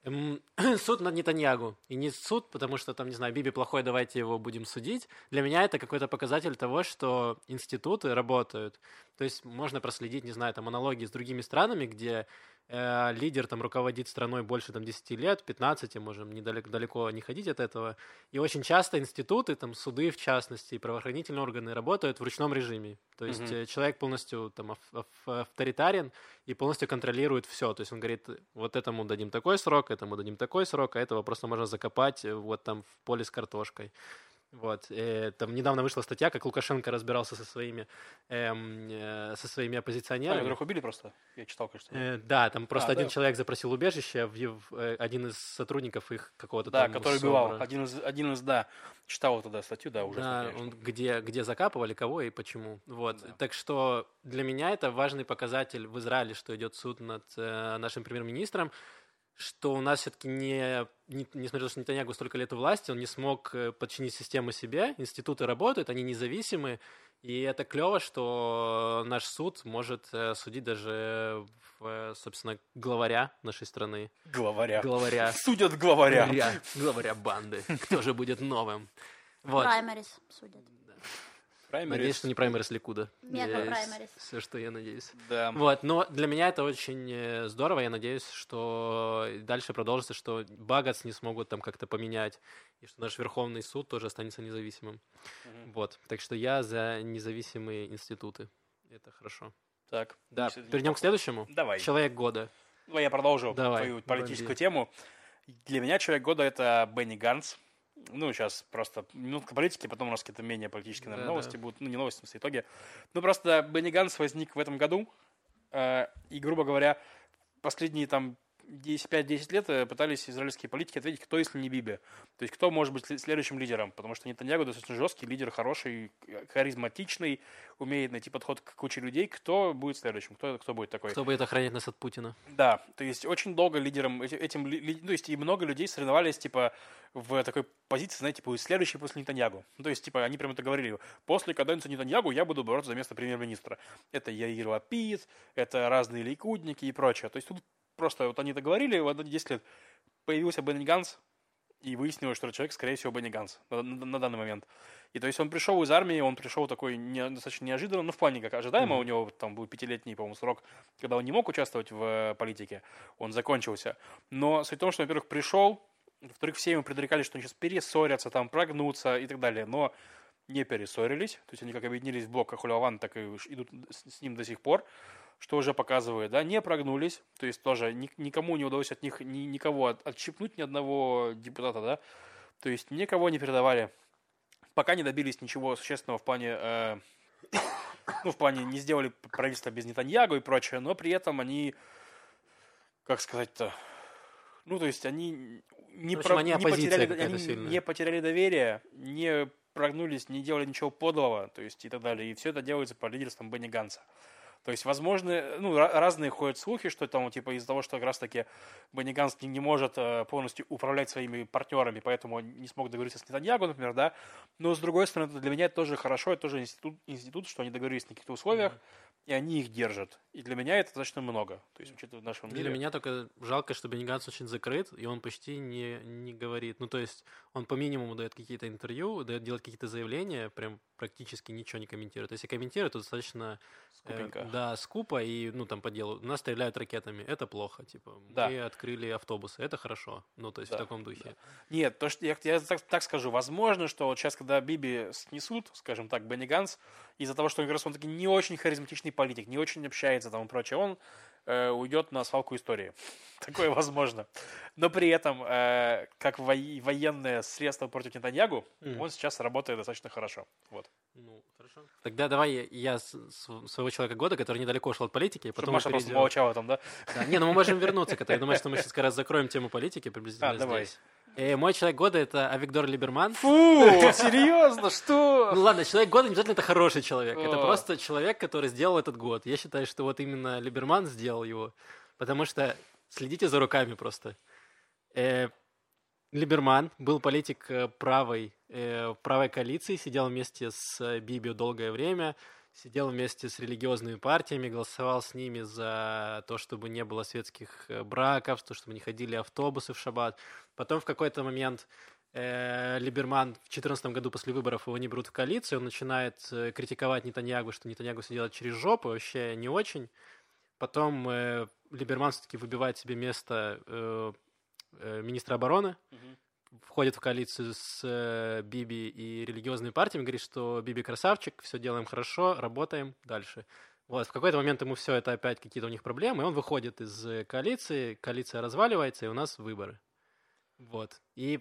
суд над Нетаньягу. И не суд, потому что, там, не знаю, Биби плохой, давайте его будем судить. Для меня это какой-то показатель того, что институты работают. То есть можно проследить, не знаю, там аналогии с другими странами, где э, лидер там руководит страной больше там 10 лет, 15, можем недалеко далеко не ходить от этого. И очень часто институты, там суды в частности, и правоохранительные органы работают в ручном режиме. То есть э, человек полностью там ав- ав- авторитарен и полностью контролирует все. То есть он говорит, вот этому дадим такой срок, этому дадим такой срок, а этого просто можно закопать э, вот там в поле с картошкой. Вот. э, там недавно вышла статья, как Лукашенко разбирался со своими, эм, э, со своими А, оппозиционерами. которых убили просто? Я читал, кажется. Э, да, там просто А, один да. человек запросил убежище, в, в- э, один из сотрудников их какого-то Да, там который СОБРа. бывал. Один из, один из, да. Читал вот тогда статью, да, ужасно. Да, конечно. он где, где закапывали, кого и почему. Вот. Да. Так что для меня это важный показатель в Израиле, что идет суд над э, нашим премьер-министром, что у нас все-таки не, не, несмотря на то, что Нетаньягу столько лет у власти, он не смог э, подчинить систему себе, институты работают, они независимы, и это клево, что наш суд может э, судить даже, в, э, собственно, главаря нашей страны. Главаря. Главаря. Судят главаря. Главаря, главаря банды. Кто же будет новым? Вот. Праймерис судят. Праймерис. Надеюсь, что не праймерис Ликуда. Мега праймерис. Все, что я надеюсь. Да. Вот, но для меня это очень э, здорово. Я надеюсь, что дальше продолжится, что Багац не смогут там как-то поменять, и что наш Верховный суд тоже останется независимым. Мгм. Вот, так что я за независимые институты. Это хорошо. Так. Да, перейдем к следующему. Давай. Человек года. Давай я продолжу Давай, твою политическую бомби. тему. Для меня человек года это Бенни Ганс. Ну, сейчас просто минутка политики, потом у нас какие-то менее политические наверное, Да-да. новости будут. Ну, не новости, в итоге. Ну, просто Бенни Ганс возник в этом году. э, и, грубо говоря, последние там 10 5-10 лет э, пытались израильские политики ответить, кто, если не Биби. То есть, кто может быть след- следующим лидером. Потому что Нетаньягу достаточно жесткий, лидер хороший, э, харизматичный, умеет найти подход к куче людей. Кто будет следующим? Кто, кто будет такой? Кто будет охранять нас от Путина? Да, то есть очень долго лидером эти- этим, ну, то есть и много людей соревновались, типа, в такой позиции, знаете, типа, следующий после Нетаньягу. Ну, то есть, типа, они прям это говорили, после каденции Нетаньягу я буду бороться за место премьер-министра. Это Яир Лапид, это разные лейкудники и прочее. То есть тут просто вот они это говорили, вот 10 лет появился Бенни Ганс, и выяснилось, что человек, скорее всего, Бенни Ганс на, на- на данный момент. И то есть он пришел из армии, он пришел такой не- достаточно неожиданно, ну, в плане как ожидаемо, Мгм. у него там был пятилетний, по-моему, срок, когда он не мог участвовать в э, политике, он закончился. Но суть в том, что, во-первых, пришел, во-вторых, все ему предрекали, что они сейчас перессорятся, там, прогнутся и так далее, но не перессорились, то есть они как объединились в блок Ахуляван, так и идут с ним до сих пор, что уже показывает, да, не прогнулись, то есть тоже ни- никому не удалось от них ни, никого от- отщипнуть, ни одного депутата, да, то есть никого не передавали, пока не добились ничего существенного в плане, э, ну, в плане не сделали правительство без Нетаньягу и прочее, но при этом они, как сказать-то, ну, то есть они не, общем, про- они не потеряли, они сильная. не потеряли доверие, не прогнулись, не делали ничего подлого, то есть и так далее. И все это делается по лидерством Бенни Ганса. То есть, возможно, ну, разные ходят слухи, что там, типа, из-за того, что как раз-таки Бенни Ганс не, не может э, полностью управлять своими партнерами, поэтому он не смог договориться с Нетаньягу, например, да. Но, с другой стороны, для меня это тоже хорошо, это тоже институт, институт что они договорились на каких-то условиях, mm-hmm и они их держат. И для меня это достаточно много. То есть, учитывая в нашем мире. Для меня только жалко, что Бенни Ганс очень закрыт, и он почти не, не говорит. Ну, то есть, он по минимуму дает какие-то интервью, дает делать какие-то заявления, прям практически ничего не комментирует. Если комментирует, то достаточно Скупенько. Э, да, скупо и, ну, там, по делу. Нас стреляют ракетами, это плохо, типа. Да. Мы открыли автобусы, это хорошо. Ну, то есть, да, в таком духе. Да. Нет, то, что я, я так, так скажу, возможно, что вот сейчас, когда Биби снесут, скажем так, Бенни Ганс, из-за того, что он, как раз, он таки не очень харизматичный политик, не очень общается там и прочее, он э, уйдет на свалку истории. Такое возможно. Но при этом, э, как во- военное средство против Нетаньягу, mm. он сейчас работает достаточно хорошо. Вот. Ну, хорошо. Тогда давай я с, с своего человека года, который недалеко ушел от политики. Потом Маша перейдем... просто молчала там, да? да? Не, ну мы можем вернуться к этому. Я думаю, что мы сейчас как раз закроем тему политики приблизительно а, здесь. Давай. И мой человек года это Авигдор Либерман. Фу, серьезно, что? Ну ладно, человек года не обязательно это хороший человек. Это просто человек, который сделал этот год. Я считаю, что вот именно Либерман сделал его. Потому что следите за руками просто. Э, Либерман был политик э, правой, э, правой коалиции, сидел вместе с Биби долгое время сидел вместе с религиозными партиями, голосовал с ними за то, чтобы не было светских э, браков, то, чтобы не ходили автобусы в шаббат. Потом в какой-то момент э, Либерман в 2014 году после выборов его не берут в коалицию, он начинает э, критиковать Нетаньягу, что Нетаньягу все делает через жопу, вообще не очень. Потом э, Либерман все-таки выбивает себе место э, э, министра обороны. Mm-hmm входит в коалицию с э, Биби и религиозными партиями, говорит, что Биби красавчик, все делаем хорошо, работаем дальше. Вот, в какой-то момент ему все это опять какие-то у них проблемы, и он выходит из э, коалиции, коалиция разваливается, и у нас выборы. Вот. И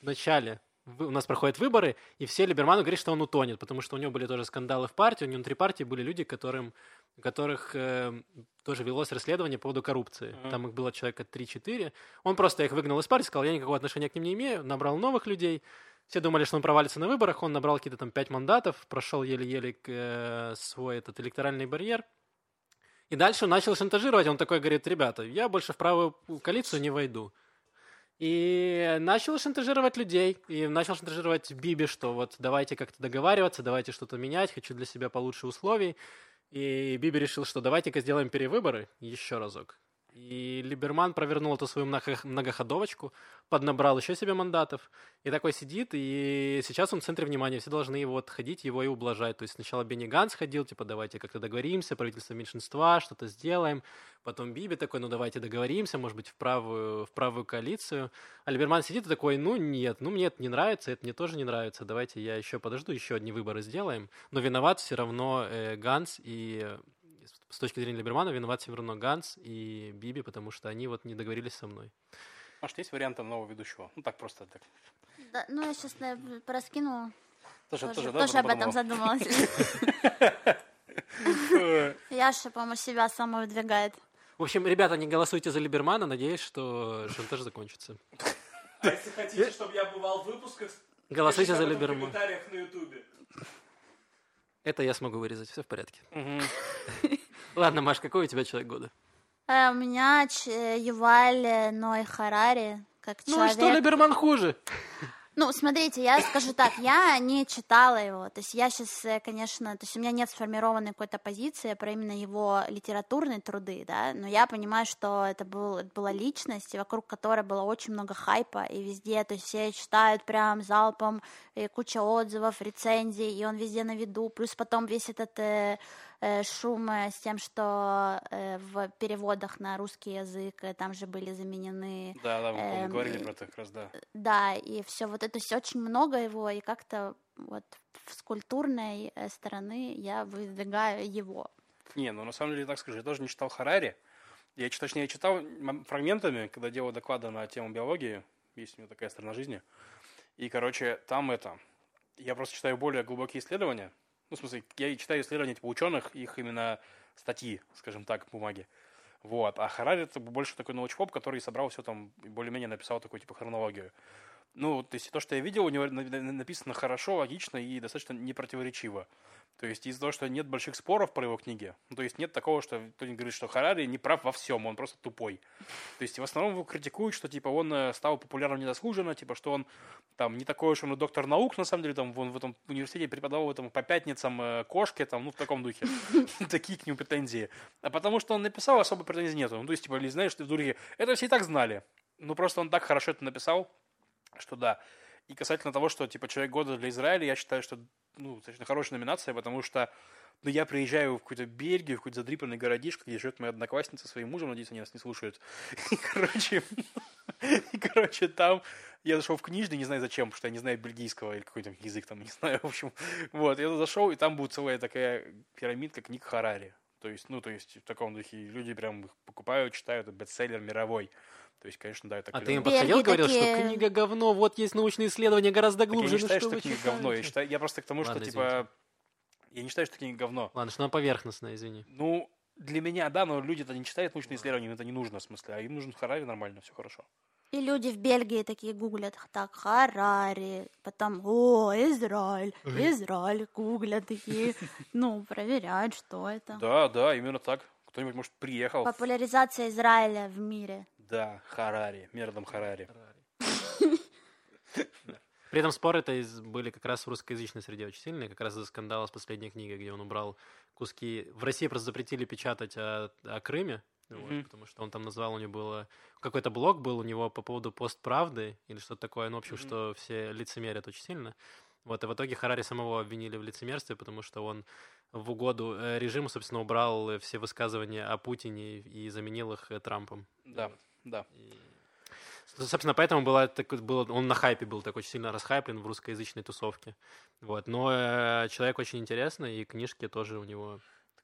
в начале у нас проходят выборы, и все Либерману говорят, что он утонет, потому что у него были тоже скандалы в партии, у него внутри партии были люди, которым, которых э, тоже велось расследование по поводу коррупции. Mm-hmm. Там их было человека 3-4. Он просто их выгнал из партии, сказал, я никакого отношения к ним не имею, набрал новых людей. Все думали, что он провалится на выборах, он набрал какие-то там 5 мандатов, прошел еле-еле э, свой этот электоральный барьер. И дальше он начал шантажировать, он такой говорит, ребята, я больше в правую коалицию не войду. И начал шантажировать людей, и начал шантажировать Биби, что вот давайте как-то договариваться, давайте что-то менять, хочу для себя получше условий. И Биби решил, что давайте-ка сделаем перевыборы еще разок. И Либерман провернул эту свою многоходовочку, поднабрал еще себе мандатов, и такой сидит, и сейчас он в центре внимания, все должны его отходить, его и ублажать. То есть сначала Бенни Ганс ходил, типа, давайте как-то договоримся, правительство меньшинства, что-то сделаем. Потом Биби такой, ну давайте договоримся, может быть, в правую, в правую коалицию. А Либерман сидит и такой, ну нет, ну мне это не нравится, это мне тоже не нравится, давайте я еще подожду, еще одни выборы сделаем. Но виноват все равно э, Ганс и с точки зрения Либермана виноват все равно Ганс и Биби, потому что они вот не договорились со мной. Может, есть варианты нового ведущего? Ну, так просто так. Да, ну, я сейчас наверное, пораскину. Тоже, тоже, тоже, да, тоже об этом задумалась. Яша, по-моему, себя сама выдвигает. В общем, ребята, не голосуйте за Либермана, надеюсь, что шантаж закончится. А если хотите, чтобы я бывал в выпусках, голосуйте за Либермана. в комментариях на Ютубе. Это я смогу вырезать, все в порядке. Ладно, Маш, какой у тебя человек года? Э, у меня Юваль Ной Харари, как человек... Ну и что, Либерман хуже? Ну, смотрите, я скажу так, я не читала его, то есть я сейчас, э, конечно, то есть у меня нет сформированной какой-то позиции про именно его литературные труды, да, но я понимаю, что это, был, это была личность, вокруг которой было очень много хайпа, и везде, то есть все читают прям залпом, и куча отзывов, рецензий, и он везде на виду, плюс потом весь этот э, э, шум с тем, что э, в переводах на русский язык э, там же были заменены... Да, да, мы э, говорили про это как раз, да. Да, и все вот это, то есть очень много его, и как-то вот с культурной э, стороны я выдвигаю его. Не, ну на самом деле так скажу, я тоже не читал Харари. Я, точнее, я читал фрагментами, когда делал доклады на тему биологии, есть у него такая сторона жизни. И, короче, там это... Я просто читаю более глубокие исследования, ну, в смысле, я читаю исследования типа ученых, их именно статьи, скажем так, бумаги. Вот. А Харари это больше такой научпоп, который собрал все там, более-менее написал такую типа хронологию. Ну, то есть то, что я видел, у него на- на- написано хорошо, логично и достаточно непротиворечиво. То есть из-за того, что нет больших споров про его книги, ну, то есть нет такого, что кто-нибудь говорит, что Харари не прав во всем, он просто тупой. То есть в основном его критикуют, что типа он э, стал популярным незаслуженно, типа что он там не такой уж он доктор наук, на самом деле, там он в этом университете преподавал там по пятницам э, кошки, там, ну, в таком духе. Такие к нему претензии. А потому что он написал, особо претензий нету. Ну, то есть, типа, или знаешь, ты в духе, это все и так знали. Ну, просто он так хорошо это написал, что да. И касательно того, что, типа, Человек года для Израиля, я считаю, что, ну, достаточно хорошая номинация, потому что, ну, я приезжаю в какую-то Бельгию, в какой-то задрипанный городишко, где живет моя одноклассница со своим мужем, надеюсь, они нас не слушают. И, короче, и, короче, там я зашел в книжный, не знаю зачем, потому что я не знаю бельгийского или какой там язык там, не знаю, в общем. Вот, я зашел, и там будет целая такая пирамидка книг Харари. То есть, ну, то есть, в таком духе люди прям их покупают, читают, это бестселлер мировой. То есть, конечно, да, это А ты им подходил, говорил, что такие- книга говно, вот есть научные исследования гораздо Так я глубже, не ну считаю, что что вы книга говно. Я, читаете?» считаю, я просто к тому, что, Ладно, типа, я не считаю, что книга говно. Ладно, что она поверхностная, извини. Ну, для меня, да, но люди-то не читают научные исследования, им это не нужно, в смысле. А им нужен Харари нормально, все хорошо. И люди в Бельгии такие гуглят, так, Харари, потом, о, Израиль, Израиль, гуглят такие, ну, проверяют, что это. Да, да, именно так. Кто-нибудь, может, приехал. Популяризация Израиля в мире. Да, Харари, Мердом Харари. При этом споры это были как раз в русскоязычной среде очень сильные, как раз из-за скандала с последней книгой, где он убрал куски. В России просто запретили печатать о, о Крыме, вот, Мгм. потому что он там назвал, у него было... Какой-то блог был у него по поводу постправды или что-то такое, ну, в общем, Мгм. что все лицемерят очень сильно. Вот, и в итоге Харари самого обвинили в лицемерстве, потому что он в угоду э, режиму, собственно, убрал все высказывания о Путине и заменил их э, Трампом. Да, да. И, Собственно, поэтому была, так, было, он на хайпе был так очень сильно расхайплен в русскоязычной тусовке. Вот. Но э, человек очень интересный, и книжки тоже у него...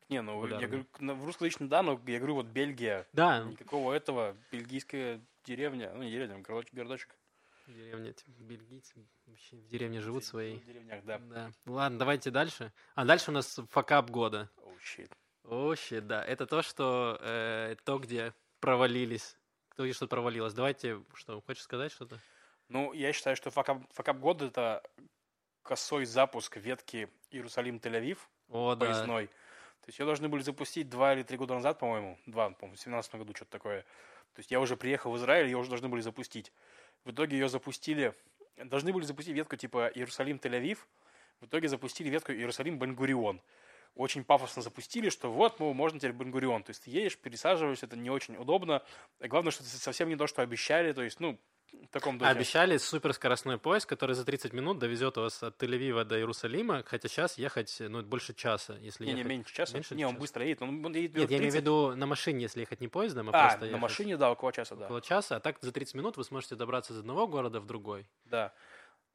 Не, ну, я Популярно. говорю, в русскоязычном, да, но я говорю, вот Бельгия, Да, никакого этого, бельгийская деревня, ну, не деревня, городочек, городочек. в деревне эти бельгийцы вообще в деревне живут своей. В деревнях, да. Да. Ладно, давайте дальше. А дальше у нас факап года. Oh, shit. Вообще, да. Это то, что... э, то, где провалились. Кто где что провалилось. Давайте, что, хочешь сказать что-то? Ну, я считаю, что факап, факап года это косой запуск ветки Иерусалим-Тель-Авив О, да. поездной. То есть ее должны были запустить два или три года назад, по-моему. Два, по-моему, в 17 году что-то такое. То есть я уже приехал в Израиль, ее уже должны были запустить. В итоге ее запустили... Должны были запустить ветку типа Иерусалим-Тель-Авив. В итоге запустили ветку Иерусалим-Бенгурион. Очень пафосно запустили, что вот, мол, можно теперь Бенгурион. То есть ты едешь, пересаживаешься, это не очень удобно. И главное, что это совсем не то, что обещали. То есть, ну, в таком духе. Обещали суперскоростной поезд, который за 30 минут довезет вас от Тель-Авива до Иерусалима, хотя сейчас ехать, ну, больше часа, если Не, не, ехать. меньше часа. меньше не, он часа? быстро едет. Он, он едет Нет, я имею в 30. виду на машине, если ехать не поездом, а, А, просто на ехать машине, да, около часа, да. около часа, а так за 30 минут вы сможете добраться из одного города в другой. Да.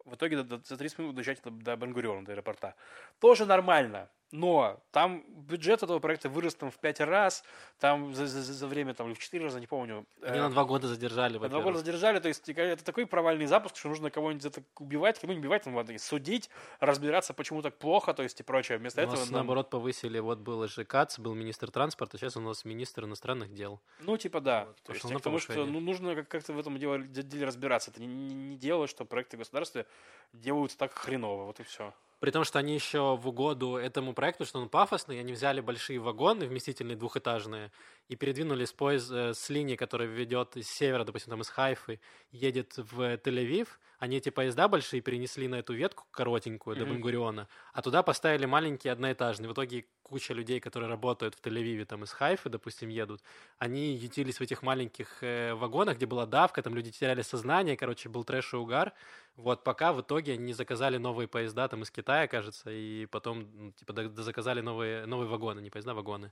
В итоге за 30 минут доезжать до, Бенгуриона, до аэропорта. Тоже нормально. Но там бюджет этого проекта вырос там в 5 раз, там за, за- за время, там, или в 4 раза, не помню. Они на два года задержали, на два года задержали, то есть это такой провальный запуск, что нужно кого-нибудь это убивать, кого-нибудь убивать, там, ладно, судить, разбираться, почему так плохо, то есть и прочее. Вместо У этого, нас, нам- наоборот, повысили, вот был же Кац, был министр транспорта, сейчас у нас министр иностранных дел. ну, типа, да. Вот, то есть, пошло я на к тому, что ну, нужно как- как-то в этом деле, деле разбираться. Это не, не, не дело, что проекты в государстве делаются так хреново, вот и все. При том, что они еще в угоду этому проекту, что он пафосный, они взяли большие вагоны вместительные двухэтажные и передвинули с, поезд, э, с линии, которая ведет из севера, допустим, там из Хайфы, едет в Тель-Авив. Они эти поезда большие перенесли на эту ветку коротенькую до Мгм. Бенгуриона, а туда поставили маленькие одноэтажные. В итоге куча людей, которые работают в Тель-Авиве, там из Хайфы, допустим, едут, они ютились в этих маленьких э, вагонах, где была давка, там люди теряли сознание, короче, был трэш и угар. Вот, пока в итоге они заказали новые поезда там из Китая, кажется, и потом, ну, типа, до- заказали новые, новые вагоны, не поезда, а вагоны.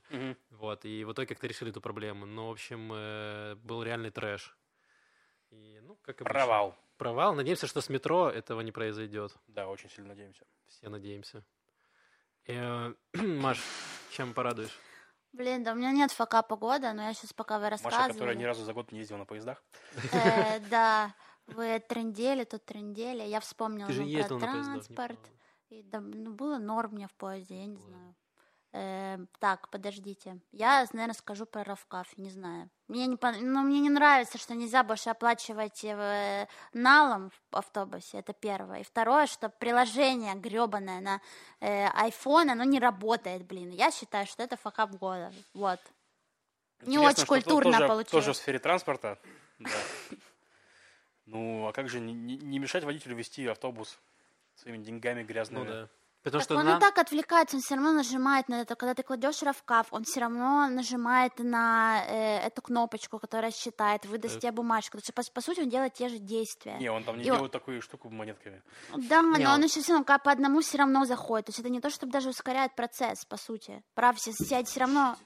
Вот, и в итоге как-то решили эту проблему. Ну, в общем, э, был реальный трэш. И, ну, как обычно. Провал. Провал. Надеемся, что с метро этого не произойдет. Да, очень сильно надеемся. Все надеемся. Э, Маш, чем порадуешь? Блин, да у меня нет фака погода, но я сейчас пока вы Маша, которая ни рассказывали. разу за год не ездила на поездах. Э, Да, вы трендели, тут трендели. Я вспомнила про транспорт. И, да, ну, было норм мне в поезде, я не знаю. Э, так, подождите. Я, наверное, скажу про Равкаф, не знаю. Мне не, ну, мне не нравится, что нельзя больше оплачивать э, налом в автобусе, это первое. И второе, что приложение гребаное на э, iPhone, оно не работает, блин. Я считаю, что это факап года. Вот. Не Интересно, очень культурно тоже, получилось. Тоже в сфере транспорта. Да. Ну, а как же не, не- не мешать водителю вести автобус своими деньгами грязными? Ну да. Потому Так что он на- и так отвлекается, он все равно нажимает на это. Когда ты кладешь равкав, он все равно нажимает на э, эту кнопочку, которая считает, выдаст Так. тебе бумажку. То есть, по, по сути, он делает те же действия. Не, он там не И он- делает такую штуку монетками. Да, Не, но он он- еще все равно как по одному все равно заходит. То есть это не то, чтобы даже ускоряет процесс, по сути. Прав, все, все равно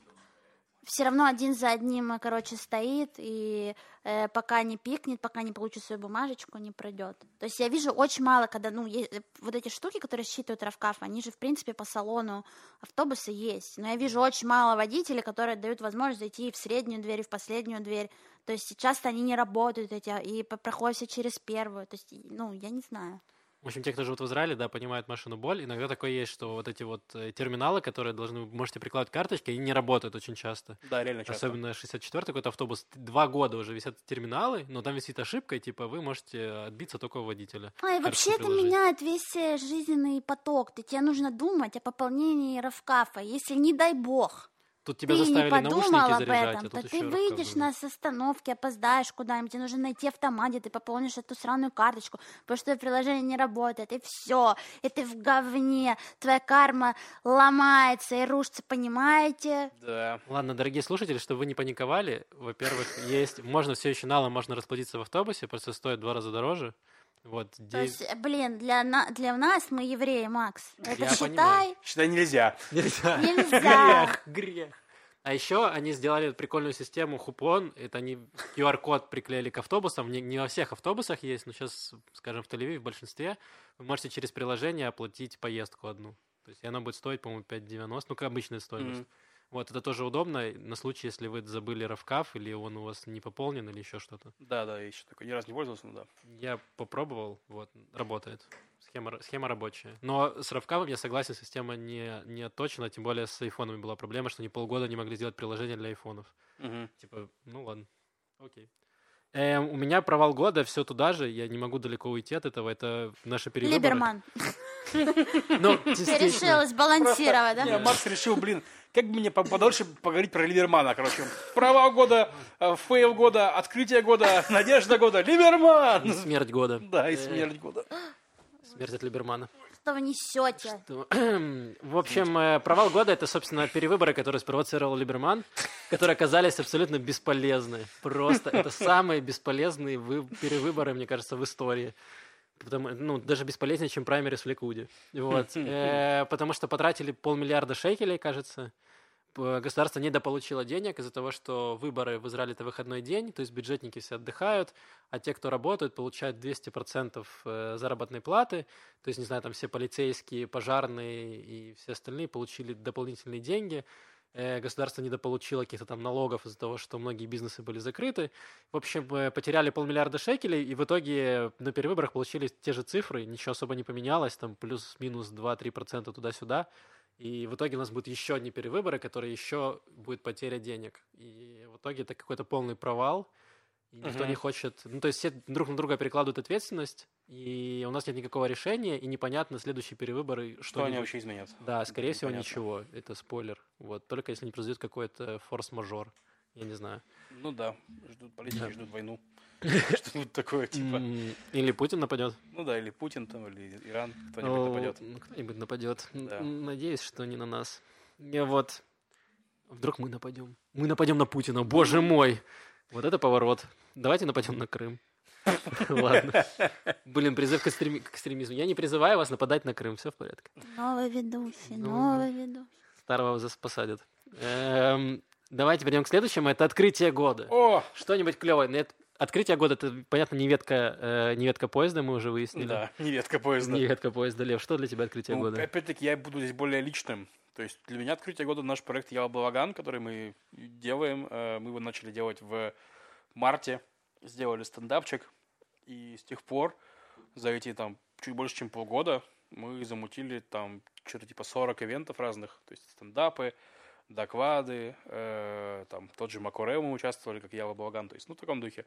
все равно один за одним, э, короче, стоит, и э, пока не пикнет, пока не получит свою бумажечку, не пройдет. То есть я вижу очень мало, когда, ну, е- э, вот эти штуки, которые считывают равкаф, они же, в принципе, по салону автобуса есть. Но я вижу очень мало водителей, которые дают возможность зайти и в среднюю дверь, и в последнюю дверь. То есть часто они не работают эти, и по- проходят все через первую. То есть, и, ну, я не знаю. В общем, те, кто живут в Израиле, да, понимают машину боль. Иногда такое есть, что вот эти вот э, терминалы, которые должны, вы можете прикладывать карточки, они не работают очень часто. Да, реально часто. Особенно 64-й какой-то автобус. Два года уже висят терминалы, но там висит ошибка, и типа вы можете отбиться только у водителя. А, и вообще это меняет весь э, жизненный поток. Ты, тебе нужно думать о пополнении равкафа. Если, не дай бог, Тут тебя ты не заставили подумал наушники об этом, а то тут ты выйдешь на с остановки, опоздаешь куда-нибудь, тебе нужно найти автомат, где ты пополнишь эту сраную карточку, потому что приложение не работает, и все, и ты в говне, твоя карма ломается и рушится, понимаете? Да. Ладно, дорогие слушатели, чтобы вы не паниковали, во-первых, есть, можно все еще налом, можно расплатиться в автобусе, просто стоит в два раза дороже. Вот, То девять- есть, блин, для, на- для нас мы евреи, Макс. Это Я считай понимаю. Считай, нельзя. Нельзя. нельзя. Грех, грех. А еще они сделали прикольную систему Хупон. Это они QR-код приклеили к автобусам. Не, не во всех автобусах есть, но сейчас, скажем, в Тель-Авиве в большинстве вы можете через приложение оплатить поездку одну. То есть и она будет стоить, по-моему, 5,90, ну, как обычная стоимость. Мгм. Вот, это тоже удобно на случай, если вы забыли равкаф, или он у вас не пополнен, или еще что-то. Да, да, я еще такой ни разу не пользовался, но да. Я попробовал, вот, работает. Схема, схема рабочая. Но с Равкавом я согласен, система не, не точна, тем более с айфонами была проблема, что они полгода не могли сделать приложение для айфонов. Мгм. Типа, ну ладно, окей. Эм, у меня провал года, все туда же, я не могу далеко уйти от этого, это наши перевыборы. Либерман. Ну, Ты решила сбалансировать, да? Макс решил, блин, как бы мне по- подольше поговорить про Ливермана, короче. Провал года, э, фейл года, открытие года, надежда года, Либерман! Смерть года. Да, и Э, смерть года. Смерть от Либермана. Что вы несете? То- В общем, э, провал года это, собственно, перевыборы, которые спровоцировал Либерман, которые оказались абсолютно бесполезны. Просто это самые бесполезные вы- перевыборы, мне кажется, в истории. Потому, ну, даже бесполезнее, чем праймериз в Ликуде. Вот. Э, Потому что потратили полмиллиарда шекелей, кажется. Государство недополучило денег из-за того, что выборы в Израиле это выходной день, то есть бюджетники все отдыхают, а те, кто работают, получают 200% э, заработной платы. То есть, не знаю, там все полицейские, пожарные и все остальные получили дополнительные деньги. Э, Государство недополучило каких-то там налогов из-за того, что многие бизнесы были закрыты. В общем, э, потеряли полмиллиарда шекелей, и в итоге на перевыборах получили те же цифры, ничего особо не поменялось, там плюс-минус 2-3% туда-сюда. И в итоге у нас будут еще одни перевыборы, которые еще будет потеря денег. И в итоге это какой-то полный провал. И никто Мгм. не хочет... Ну, то есть все друг на друга перекладывают ответственность, и у нас нет никакого решения, и непонятно следующие перевыборы, что, Что они вообще изменят? Да, скорее всего, Непонятно. ничего. Это спойлер. Вот. Только если не произойдет какой-то форс-мажор. Я не знаю. Ну да, ждут политики, Да. ждут войну. Что-нибудь такое, типа. Или Путин нападет. Ну да, или Путин там, или Иран, кто-нибудь нападет. Ну, Кто-нибудь нападет. Надеюсь, что не на нас. И вот. Вдруг мы нападем. Мы нападем на Путина. Боже мой! Вот это поворот. Давайте нападем на Крым. Ладно. Блин, призыв к, экстреми- к экстремизму. Я не призываю вас нападать на Крым. Все в порядке. Новый ведущий, Ну, новый ведущий. Старого посадят. Давайте перейдем к следующему. Это открытие года. О, Что-нибудь клевое. Ну, это- Открытие года, это, понятно, не ветка, э, не ветка поезда, мы уже выяснили. да, неветка поезда. Не ветка поезда, Лев. Что для тебя открытие Ну, года? опять-таки, я буду здесь более личным. То есть для меня открытие года наш проект Ява Балаган, который мы делаем. Э, Мы его начали делать в марте. Сделали стендапчик. И с тех пор, за эти там чуть больше, чем полгода, мы замутили там что-то типа 40 ивентов разных, то есть стендапы, доквады, э, там тот же Макоре мы участвовали, как Ява Балаган, то есть, ну, в таком духе.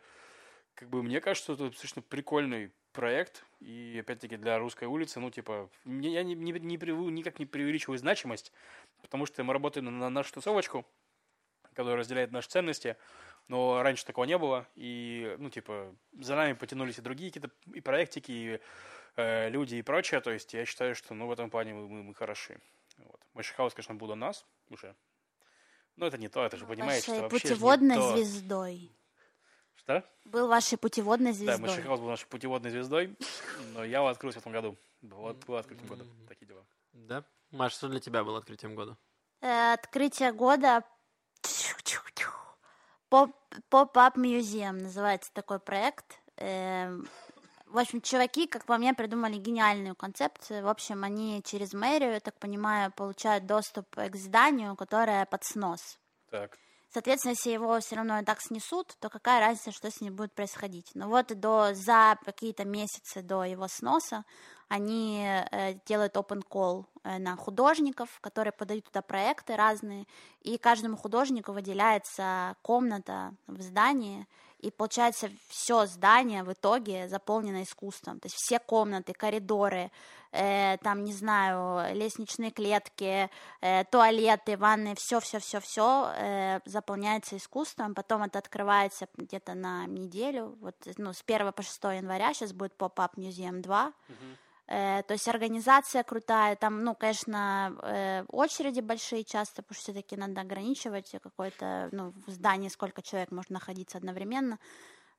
Как бы мне кажется, это достаточно прикольный проект, и опять-таки для русской улицы, ну, типа, я не, не, не приву- никак не преувеличиваю значимость, потому что мы работаем на, на нашу тусовочку, которая разделяет наши ценности, но раньше такого не было, и, ну, типа, за нами потянулись и другие какие-то и проектики, и э, люди и прочее, то есть я считаю, что, ну, в этом плане мы, мы, мы хороши. Вот. Мэшихаус, конечно, был у нас уже, но это не то, это же, понимаете, что Вашей вообще же не путеводной то. звездой. Что? Был вашей путеводной Да, звездой. Мэшихаус был нашей путеводной звездой, но я его открылся в этом году. Был, был открытым годом. Такие дела. Да? Маш, что для тебя было открытием года? Э, Открытие года. Pop-Up Museum называется такой проект. В общем, чуваки, как по мне, придумали гениальную концепцию. В общем, они через мэрию, я так понимаю, получают доступ к зданию, которое под снос. Так. Соответственно, если его все равно и так снесут, то какая разница, что с ним будет происходить? Но вот до, за какие-то месяцы до его сноса они э, делают open call э, на художников, которые подают туда проекты разные, и каждому художнику выделяется комната в здании, и получается все здание в итоге заполнено искусством. То есть все комнаты, коридоры, э, там, не знаю, лестничные клетки, э, туалеты, ванны, все, все, все, все заполняется искусством. Потом это открывается где-то на неделю. Вот, ну, с 1 по 6 января сейчас будет Pop-Up Museum 2. Э, то есть организация крутая, там, ну, конечно, э, очереди большие часто, потому что все-таки надо ограничивать какое-то, ну, в здании сколько человек может находиться одновременно.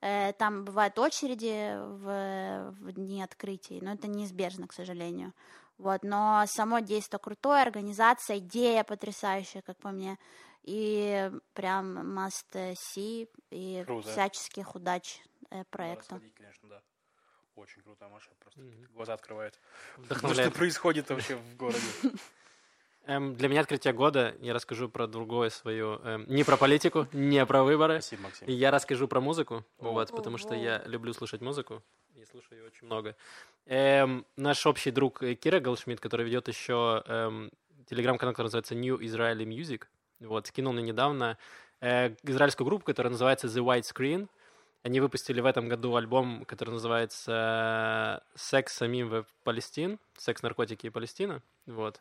Э, Там бывают очереди в, в дни открытий, но это неизбежно, к сожалению. Вот, но само действие крутое, организация, идея потрясающая, как по мне, и прям must see, и Круто. всяческих удач э, проекту. сходить, конечно, да. Очень круто, Маша просто глаза открывает. То, что Вдохновляет. происходит вообще в городе. Эм, для меня открытие года, я расскажу про другое свое, эм, не про политику, не про выборы. Спасибо, Максим. И я расскажу про музыку, О. вот, потому что я люблю слушать музыку, и слушаю ее очень много. Эм, наш общий друг Кира Голшмидт, который ведет еще эм, телеграм-канал, который называется New Israeli Music, вот, скинул мне недавно э, израильскую группу, которая называется The White Screen. Они выпустили в этом году альбом, который называется «Секс самим в Палестин», «Секс, наркотики и Палестина», вот.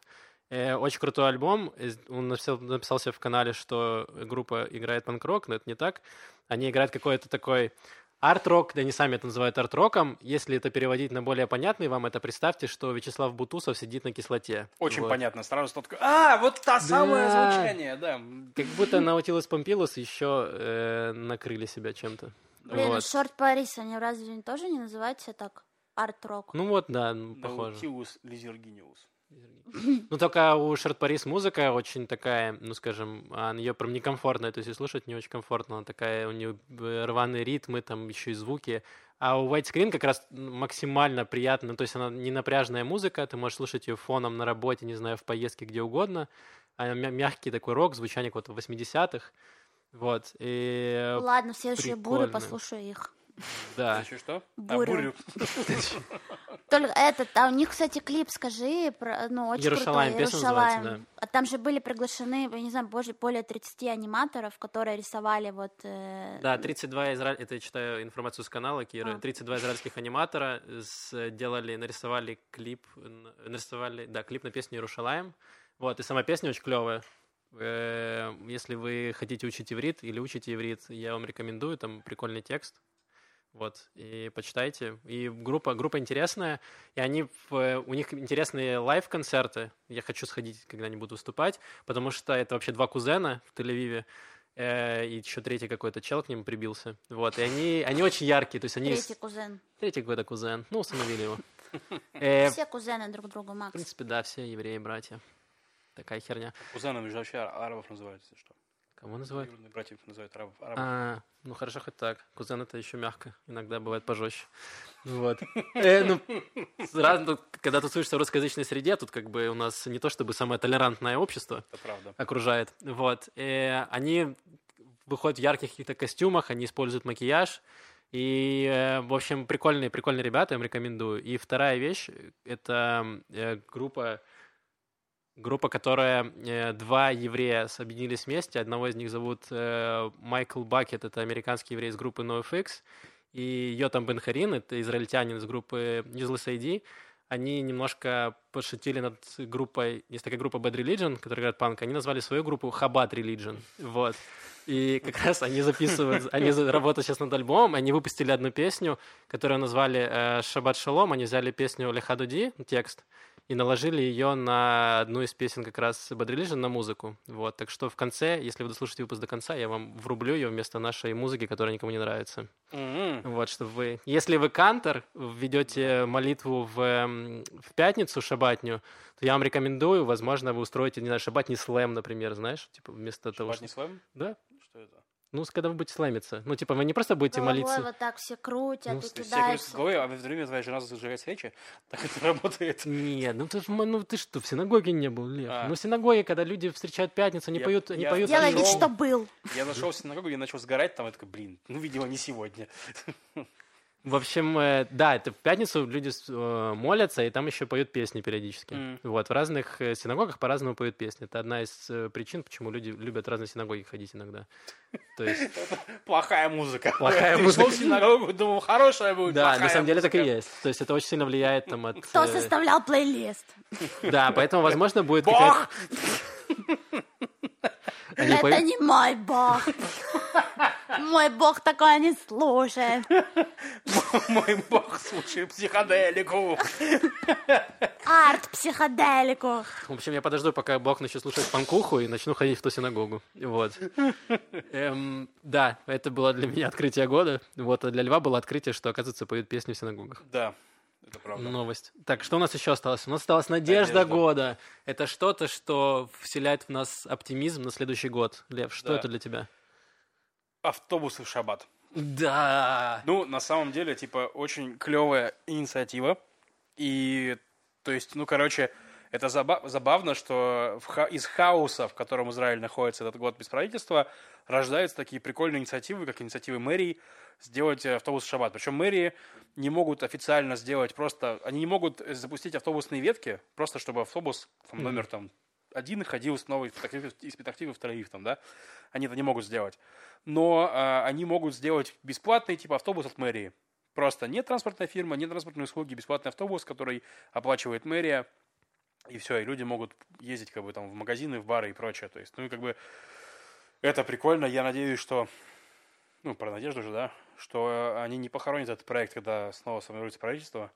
Э, Очень крутой альбом. Он написал, написал себе в канале, что группа играет панк-рок, но это не так. Они играют какой-то такой арт-рок, да они сами это называют арт-роком. Если это переводить на более понятный вам, это представьте, что Вячеслав Бутусов сидит на кислоте. Очень Вот. понятно. Сразу что такое, а, вот та самое Да. звучание, да. Как будто Наутилус Помпилус еще э, накрыли себя чем-то. Блин, Вот. Шорт Парис, они разве тоже не называют себя так? Арт-рок. Ну вот, да, ну, похоже. Наутилус лизергиниус. Ну, только у Шарт Парис музыка очень такая, ну, скажем, ее прям некомфортная, то есть и слушать не очень комфортно, она такая, у нее рваные ритмы, там еще и звуки. А у White Screen как раз максимально приятно, то есть она не напряжная музыка, ты можешь слушать ее фоном на работе, не знаю, в поездке, где угодно, а мя- мягкий такой рок, звучание вот 80-х, вот, и Ладно, в следующую бурю послушаю их. да. Еще что? А, Бурю. бурю. Только этот, а у них, кстати, клип, скажи, про, ну, очень Иерушалаим, крутой, песня называется, Иерушалаим. А там же были приглашены, я не знаю, больше, более 30 аниматоров, которые рисовали вот... э, Да, 32 израиль... это я читаю информацию с канала Киры. А. 32 израильских аниматора сделали, нарисовали клип, нарисовали, да, клип на песню Иерушалаем. Вот, и сама песня очень клевая. Э, Если вы хотите учить иврит или учите иврит, я вам рекомендую, там прикольный текст. Вот, и почитайте. И группа, группа интересная, и они, в- у них интересные лайв-концерты. Я хочу сходить, когда они будут выступать, потому что это вообще два кузена в Тель-Авиве, э, и еще третий какой-то чел к ним прибился. Вот, и они, они очень яркие, то есть они... Третий кузен. Третий какой-то кузен, ну, установили его. Э, Все кузены друг другу, В Макс. принципе, да, все евреи, братья. Такая херня. Кузенами же вообще арабов называют, если что. Кого называют? Двоюродные братьев называют арабов. арабов. А, ну хорошо, хоть так. Кузен это еще мягко. Иногда бывает пожестче. Вот. Э, ну, сразу, ну, когда ты слышишься в русскоязычной среде, тут как бы у нас не то чтобы самое толерантное общество окружает. Вот. Э, они выходят в ярких каких-то костюмах, они используют макияж. И, э, в общем, прикольные, прикольные ребята, я им рекомендую. И вторая вещь, это э, группа Группа, которая э, два еврея объединились вместе. Одного из них зовут э, Майкл Бакет, это американский еврей из группы NoFX, и Йотам Бенхарин, это израильтянин из группы Useless ID. Они немножко пошутили над группой, есть такая группа Bad Religion, которая играет панк, они назвали свою группу Хабат Religion, вот. И как раз они записывают, они работают сейчас над альбомом, они выпустили одну песню, которую назвали э, Шаббат Шалом, они взяли песню Лехадуди, текст, и наложили ее на одну из песен как раз Religion на музыку. Вот, так что в конце, если вы дослушаете выпуск до конца, я вам врублю ее вместо нашей музыки, которая никому не нравится. М-м. Вот, чтобы вы... Если вы кантор, ведете молитву в, в пятницу шабатню, то я вам рекомендую, возможно, вы устроите, не знаю, шабатний слэм, например, знаешь, типа вместо того, Шаббат не что... слэм? Да? Ну, с- когда вы будете слэмиться. Ну, типа, вы не просто будете Головой молиться... вот так все крутят, Ну, То есть все кидаешься. головой, а в это время твоя жена зажигает свечи? Так это работает. Нет, ну ты, ж ну ты что, в синагоге не был, Лев? А. Ну, в синагоге, когда люди встречают пятницу, они Я- поют, они я поют... Пошел. вид, что был. Я нашел синагогу, я начал сгорать там, я такой, блин, ну, видимо, не сегодня. В общем, э, да, это в пятницу люди э, молятся, и там еще поют песни периодически. М. Вот, в разных э, синагогах по-разному поют песни. Это одна из причин, почему люди любят разные синагоги ходить иногда. То есть, Плохая музыка. Плохая музыка. Пришел в синагогу, думал, хорошая будет, да, на самом деле так и есть. То есть это очень сильно влияет там от... Кто составлял плейлист? Да, поэтому, возможно, будет Бог! Это не мой бог. Мой бог такое не слушает. Мой бог, слушай, психоделику. Арт психоделику. В общем, я подожду, пока Бог начнет слушать панкуху и начну ходить в ту синагогу. Вот. Эм, да, это было для меня открытие года. Вот, а для Льва было открытие, что, оказывается, поют песни в синагогах. Да, это правда. Новость. Так, что у нас еще осталось? У нас осталась надежда, Надежда. года. Это что-то, что вселяет в нас оптимизм на следующий год. Лев, что Да. это для тебя? Автобусы в шаббат. Да. Ну, на самом деле, типа, очень клевая инициатива. И, то есть, ну, короче, это заба- забавно, что в ха- из хаоса, в котором Израиль находится этот год без правительства, рождаются такие прикольные инициативы, как инициативы мэрии, сделать э, автобус в шаббат. Причем мэрии не могут официально сделать просто... Они не могут запустить автобусные ветки, просто чтобы автобус, там, номер там один ходил с новой из Петахтивы в Тель-Авив, там, да? Они это не могут сделать. Но а, они могут сделать бесплатный типа автобус от мэрии. Просто не транспортная фирма, не транспортные услуги, бесплатный автобус, который оплачивает мэрия, и все, и люди могут ездить как бы там в магазины, в бары и прочее. То есть, ну и как бы это прикольно. Я надеюсь, что, ну, про надежду же, да, что они не похоронят этот проект, когда снова сформируется правительство,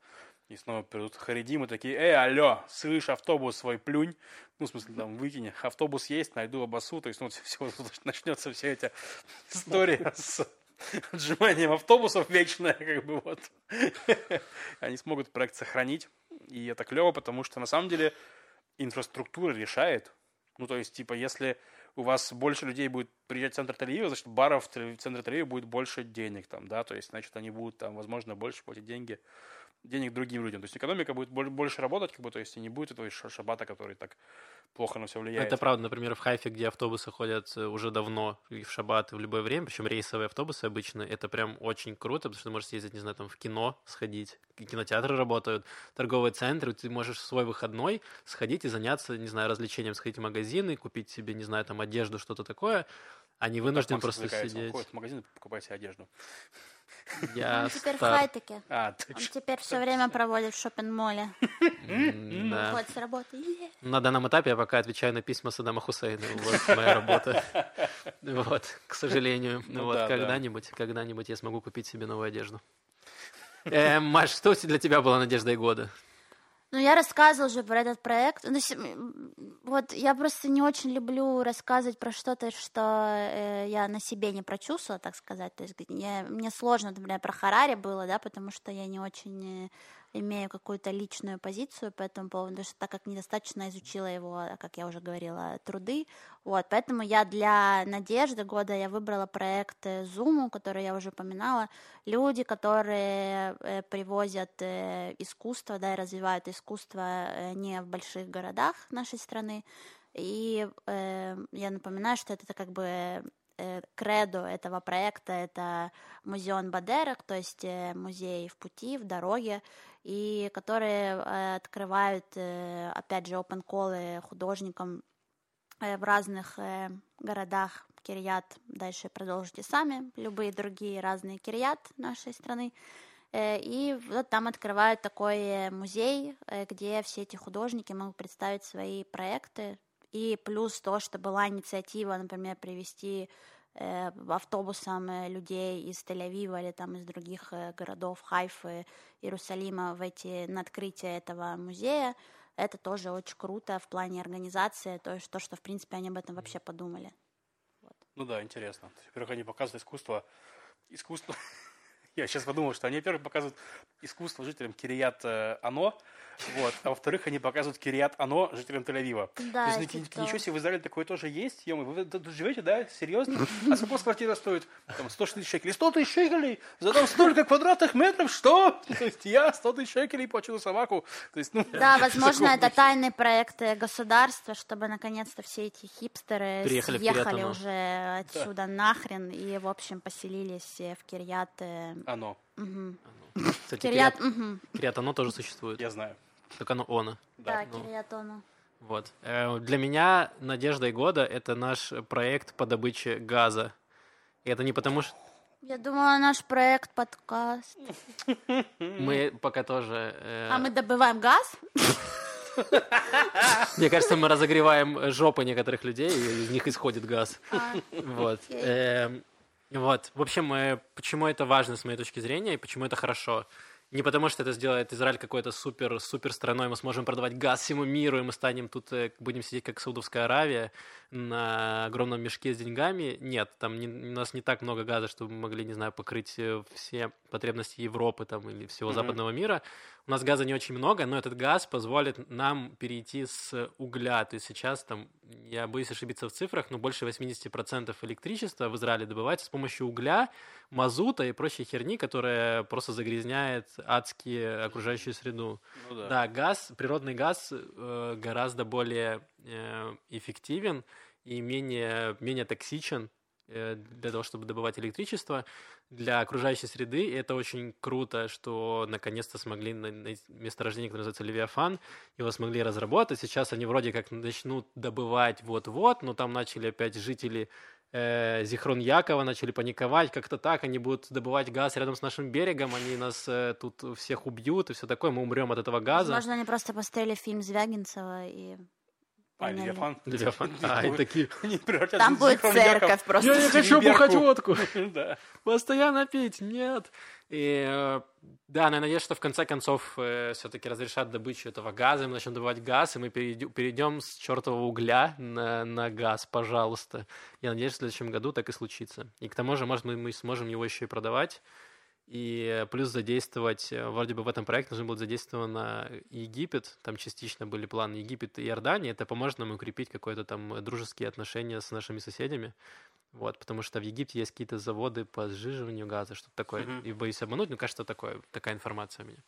и снова придут харидимы такие, эй, алло, слышь, автобус свой плюнь, ну, в смысле, там, выкини, автобус есть, найду абасу, то есть, ну, все, начнется вся эта история с отжиманием автобусов вечная, как бы вот. Они смогут проект сохранить, и это клево, потому что, на самом деле, инфраструктура решает, ну, то есть, типа, если у вас больше людей будет приезжать в центр тель значит, баров в центре тель будет больше денег там, да, то есть, значит, они будут там, возможно, больше платить деньги, денег другим людям. То есть экономика будет боль- больше работать, как бы, то есть и не будет этого ша- шабата, который так плохо на все влияет. Это правда, например, в Хайфе, где автобусы ходят э, уже давно, и в шаббат, и в любое время, причем рейсовые автобусы обычно, это прям очень круто, потому что ты можешь съездить, не знаю, там в кино сходить, кинотеатры работают, торговые центры, ты можешь в свой выходной сходить и заняться, не знаю, развлечением, сходить в магазины, купить себе, не знаю, там одежду, что-то такое, а не Так вынужден Макс просто развлекается, он сидеть. ходит в магазин и покупает себе одежду. Я Он теперь в стар. хайтеке. А, Он точно. теперь все время проводит в шопинг-моле. М, да. Выходит с работы. На данном этапе я пока отвечаю на письма Саддама Хусейна. Вот моя работа. Вот, к сожалению. Ну Вот да, да. когда-нибудь, когда-нибудь я смогу купить себе новую одежду. Э, Маш, что для тебя была надеждой года? Ну, я рассказывала уже про этот проект. Ну, Вот я просто не очень люблю рассказывать про что-то, что э, я на себе не прочувствовала, так сказать. То есть я- мне сложно, например, про Харари было, да, потому что я не очень э, имею какую-то личную позицию по этому поводу, потому что так как недостаточно изучила его, как я уже говорила, труды, вот, поэтому я для Надежды года я выбрала проект э, Zoom, который я уже упоминала, люди, которые э, привозят э, искусство, да, и развивают искусство не в больших городах нашей страны, и э, я напоминаю, что это как бы кредо этого проекта — это музеон Бадерах, то есть музей в пути, в дороге, и которые э, открывают, э, опять же, open колы художникам э, в разных городах Кирьят. Дальше продолжите сами, любые другие разные Кирьят нашей страны. И вот там открывают такой музей, где все эти художники могут представить свои проекты. И плюс то, что была инициатива, например, привести автобусом э, людей из Тель-Авива или там из других э, городов Хайфы, Иерусалима в эти, на открытие этого музея. Это тоже очень круто в плане организации, то есть то, что, в принципе, они об этом вообще подумали. Ну да, интересно. Во-первых, они показывают искусство. Искусство. Я сейчас подумал, что они, во-первых, показывают искусство жителям Кирият э, Ано, вот, а во-вторых, они показывают Кирият Ано жителям Тель-Авива. Да, То есть, типа ничего себе, в Израиле такое тоже есть? ё вы тут живете, да? Серьезно? А сколько квартира стоит? Там 100 тысяч шекелей. 100 тысяч шекелей? За там столько квадратных метров? Что? То есть я 100 тысяч шекелей плачу собаку. То есть, ну, Да, возможно, это тайный проект э, государства, чтобы наконец-то все эти хипстеры Переехали в съехали уже отсюда нахрен и, в общем, поселились э, в Кирьят. Оно. Кстати, Кирьят, Кириат. Кириат оно тоже существует. я знаю. Только оно оно. Да, ну. Кирьят-Оно. Вот. Э, Для меня надеждой года это наш проект по добыче газа. И это не потому, что Я думала, наш проект подкаст. мы пока тоже... э, А мы добываем газ? Мне кажется, мы разогреваем жопы некоторых людей, и из них исходит газ. А, Вот. Вот. В общем, э, почему это важно с моей точки зрения, и почему это хорошо? Не потому, что это сделает Израиль какой-то супер, супер страной, мы сможем продавать газ всему миру, и мы станем тут, э, будем сидеть как Саудовская Аравия на огромном мешке с деньгами. Нет, там не- у нас не так много газа, чтобы мы могли, не знаю, покрыть э, все потребности Европы там, или всего Мгм. западного мира. У нас газа не очень много, но этот газ позволит нам перейти с угля. То есть сейчас там, я боюсь ошибиться в цифрах, но больше 80% электричества в Израиле добывается с помощью угля, мазута и прочей херни, которая просто загрязняет адски окружающую среду. Ну да. Да, газ, природный газ э, гораздо более э, эффективен и менее, менее токсичен для того, чтобы добывать электричество для окружающей среды. Это очень круто, что наконец-то смогли на- найти месторождение, которое называется Левиафан, его смогли разработать. Сейчас они вроде как начнут добывать вот-вот, но там начали опять жители э, Зихрон Якова начали паниковать, как-то так, они будут добывать газ рядом с нашим берегом, они нас э, тут всех убьют и все такое, мы умрем от этого газа. Возможно, они просто посмотрели фильм Звягинцева и А. Левиафан. Левиафан. А, и такие, превратятся Там будет церковь просто. я не хочу бухать водку, Да. постоянно пить, нет. И э, да, я надеюсь, что в конце концов все-таки разрешат добычу этого газа, мы начнем добывать газ, и мы перейдем, перейдем с чертового угля на, на газ, пожалуйста. Я надеюсь, в следующем году так и случится. И к тому же, может, мы, мы сможем его еще и продавать. И э, плюс задействовать, э, вроде бы в этом проекте нужно будет задействовано Египет, там частично были планы Египет и Иордания, это поможет нам укрепить какое-то там э, дружеские отношения с нашими соседями. Вот, потому что в Египте есть какие-то заводы по сжиживанию газа, что-то такое. Мгм. И боюсь обмануть, но кажется, такое, такая информация у меня.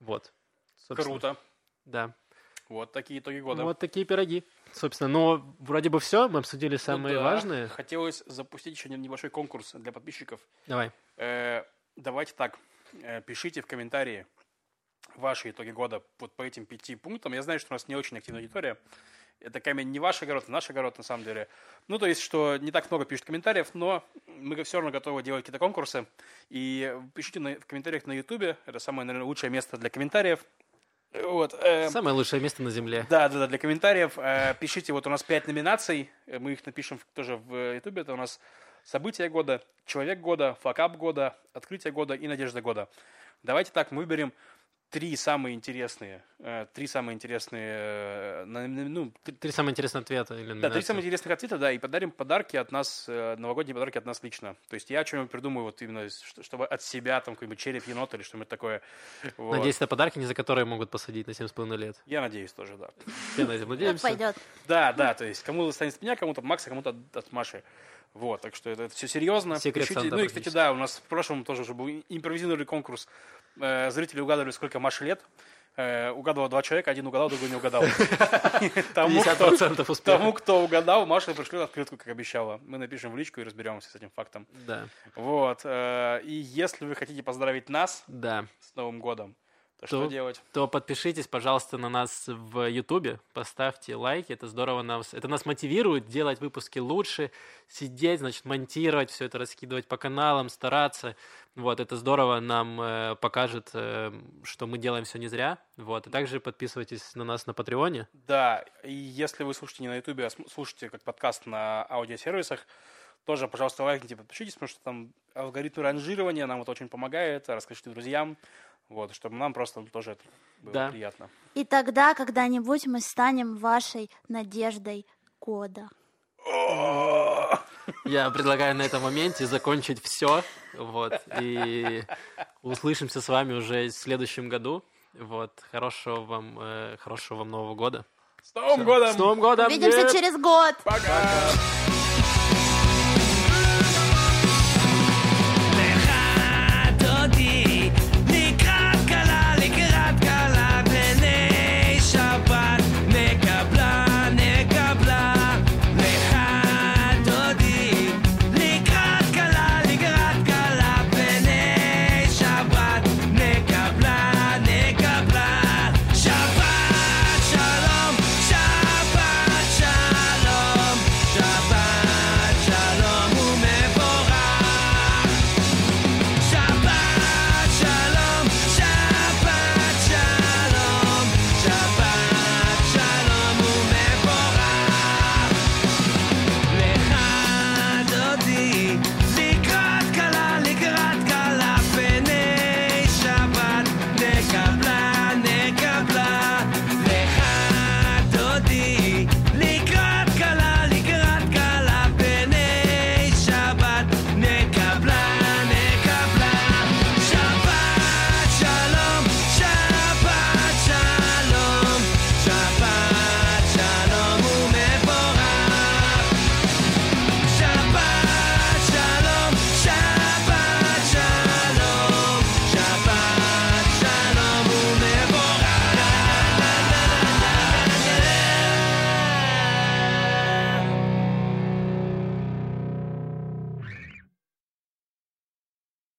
Вот. Собственно, Круто. Да. Вот такие итоги года. Вот такие пироги. Собственно, но вроде бы все, мы обсудили Ну самые да. важные. Хотелось запустить еще небольшой конкурс для подписчиков. Давай. Э, давайте так, э, пишите в комментарии ваши итоги года вот по этим пяти пунктам. Я знаю, что у нас не очень активная аудитория. Это камень не ваш огород, а наш огород на самом деле. Ну, то есть, что не так много пишут комментариев, но мы все равно готовы делать какие-то конкурсы. И пишите на- в комментариях на Ютубе. Это самое, наверное, лучшее место для комментариев. Вот. э, Самое лучшее место на Земле. да, да, да, для комментариев. Э, пишите, вот у нас пять номинаций, э, мы их напишем тоже в Ютубе. Это у нас события года, человек года, факап года, открытие года и надежда года. Давайте так, мы выберем три самые интересные, э, три самые интересные, э, ну, Три, три самые интересные ответа. Или да, три номинации. самых интересных ответа, да, и подарим подарки от нас, э, новогодние подарки от нас лично. То есть я что-нибудь придумаю, вот именно, чтобы от себя, там, какой-нибудь череп енота или что-нибудь такое. Вот. Надеюсь, это подарки, не за которые могут посадить на 7,5 лет. Я надеюсь тоже, да. Все на этом Как надеемся. пойдет. Да, да, то есть кому достанется от меня, кому-то от Макса, кому-то от Маши. Вот, так что это, все серьезно. Секрет Пишите. Санта Ну и, кстати, да, у нас в прошлом тоже уже был импровизированный конкурс. Э, Зрители угадывали, сколько Маше лет. Э, угадывало два человека, один угадал, другой не угадал. Тому, кто, 50% успеха. тому, кто угадал, Маша пришлет открытку, как обещала. Мы напишем в личку и разберемся с этим фактом. Да, Вот. э, И если вы хотите поздравить нас да. с Новым годом, то То- что делать? То подпишитесь, пожалуйста, на нас в Ютубе, поставьте лайки, это здорово нас, это нас мотивирует делать выпуски лучше, сидеть, значит, монтировать все это, раскидывать по каналам, стараться. Вот, это здорово нам э, покажет, э, что мы делаем все не зря. Вот, и также подписывайтесь на нас на Патреоне. Да, и если вы слушаете не на Ютубе, а слушаете как подкаст на аудиосервисах, тоже, пожалуйста, лайкните, подпишитесь, потому что там алгоритмы ранжирования нам это очень помогает. Расскажите друзьям, вот, чтобы нам просто тоже это было Да. приятно. И тогда когда-нибудь мы станем вашей надеждой года. Я предлагаю на этом моменте закончить все. Вот, и услышимся с вами уже в следующем году. Вот, хорошего вам, э, хорошего вам Нового года. С Новым годом! С Новым годом! Увидимся Нет! через год! Пока!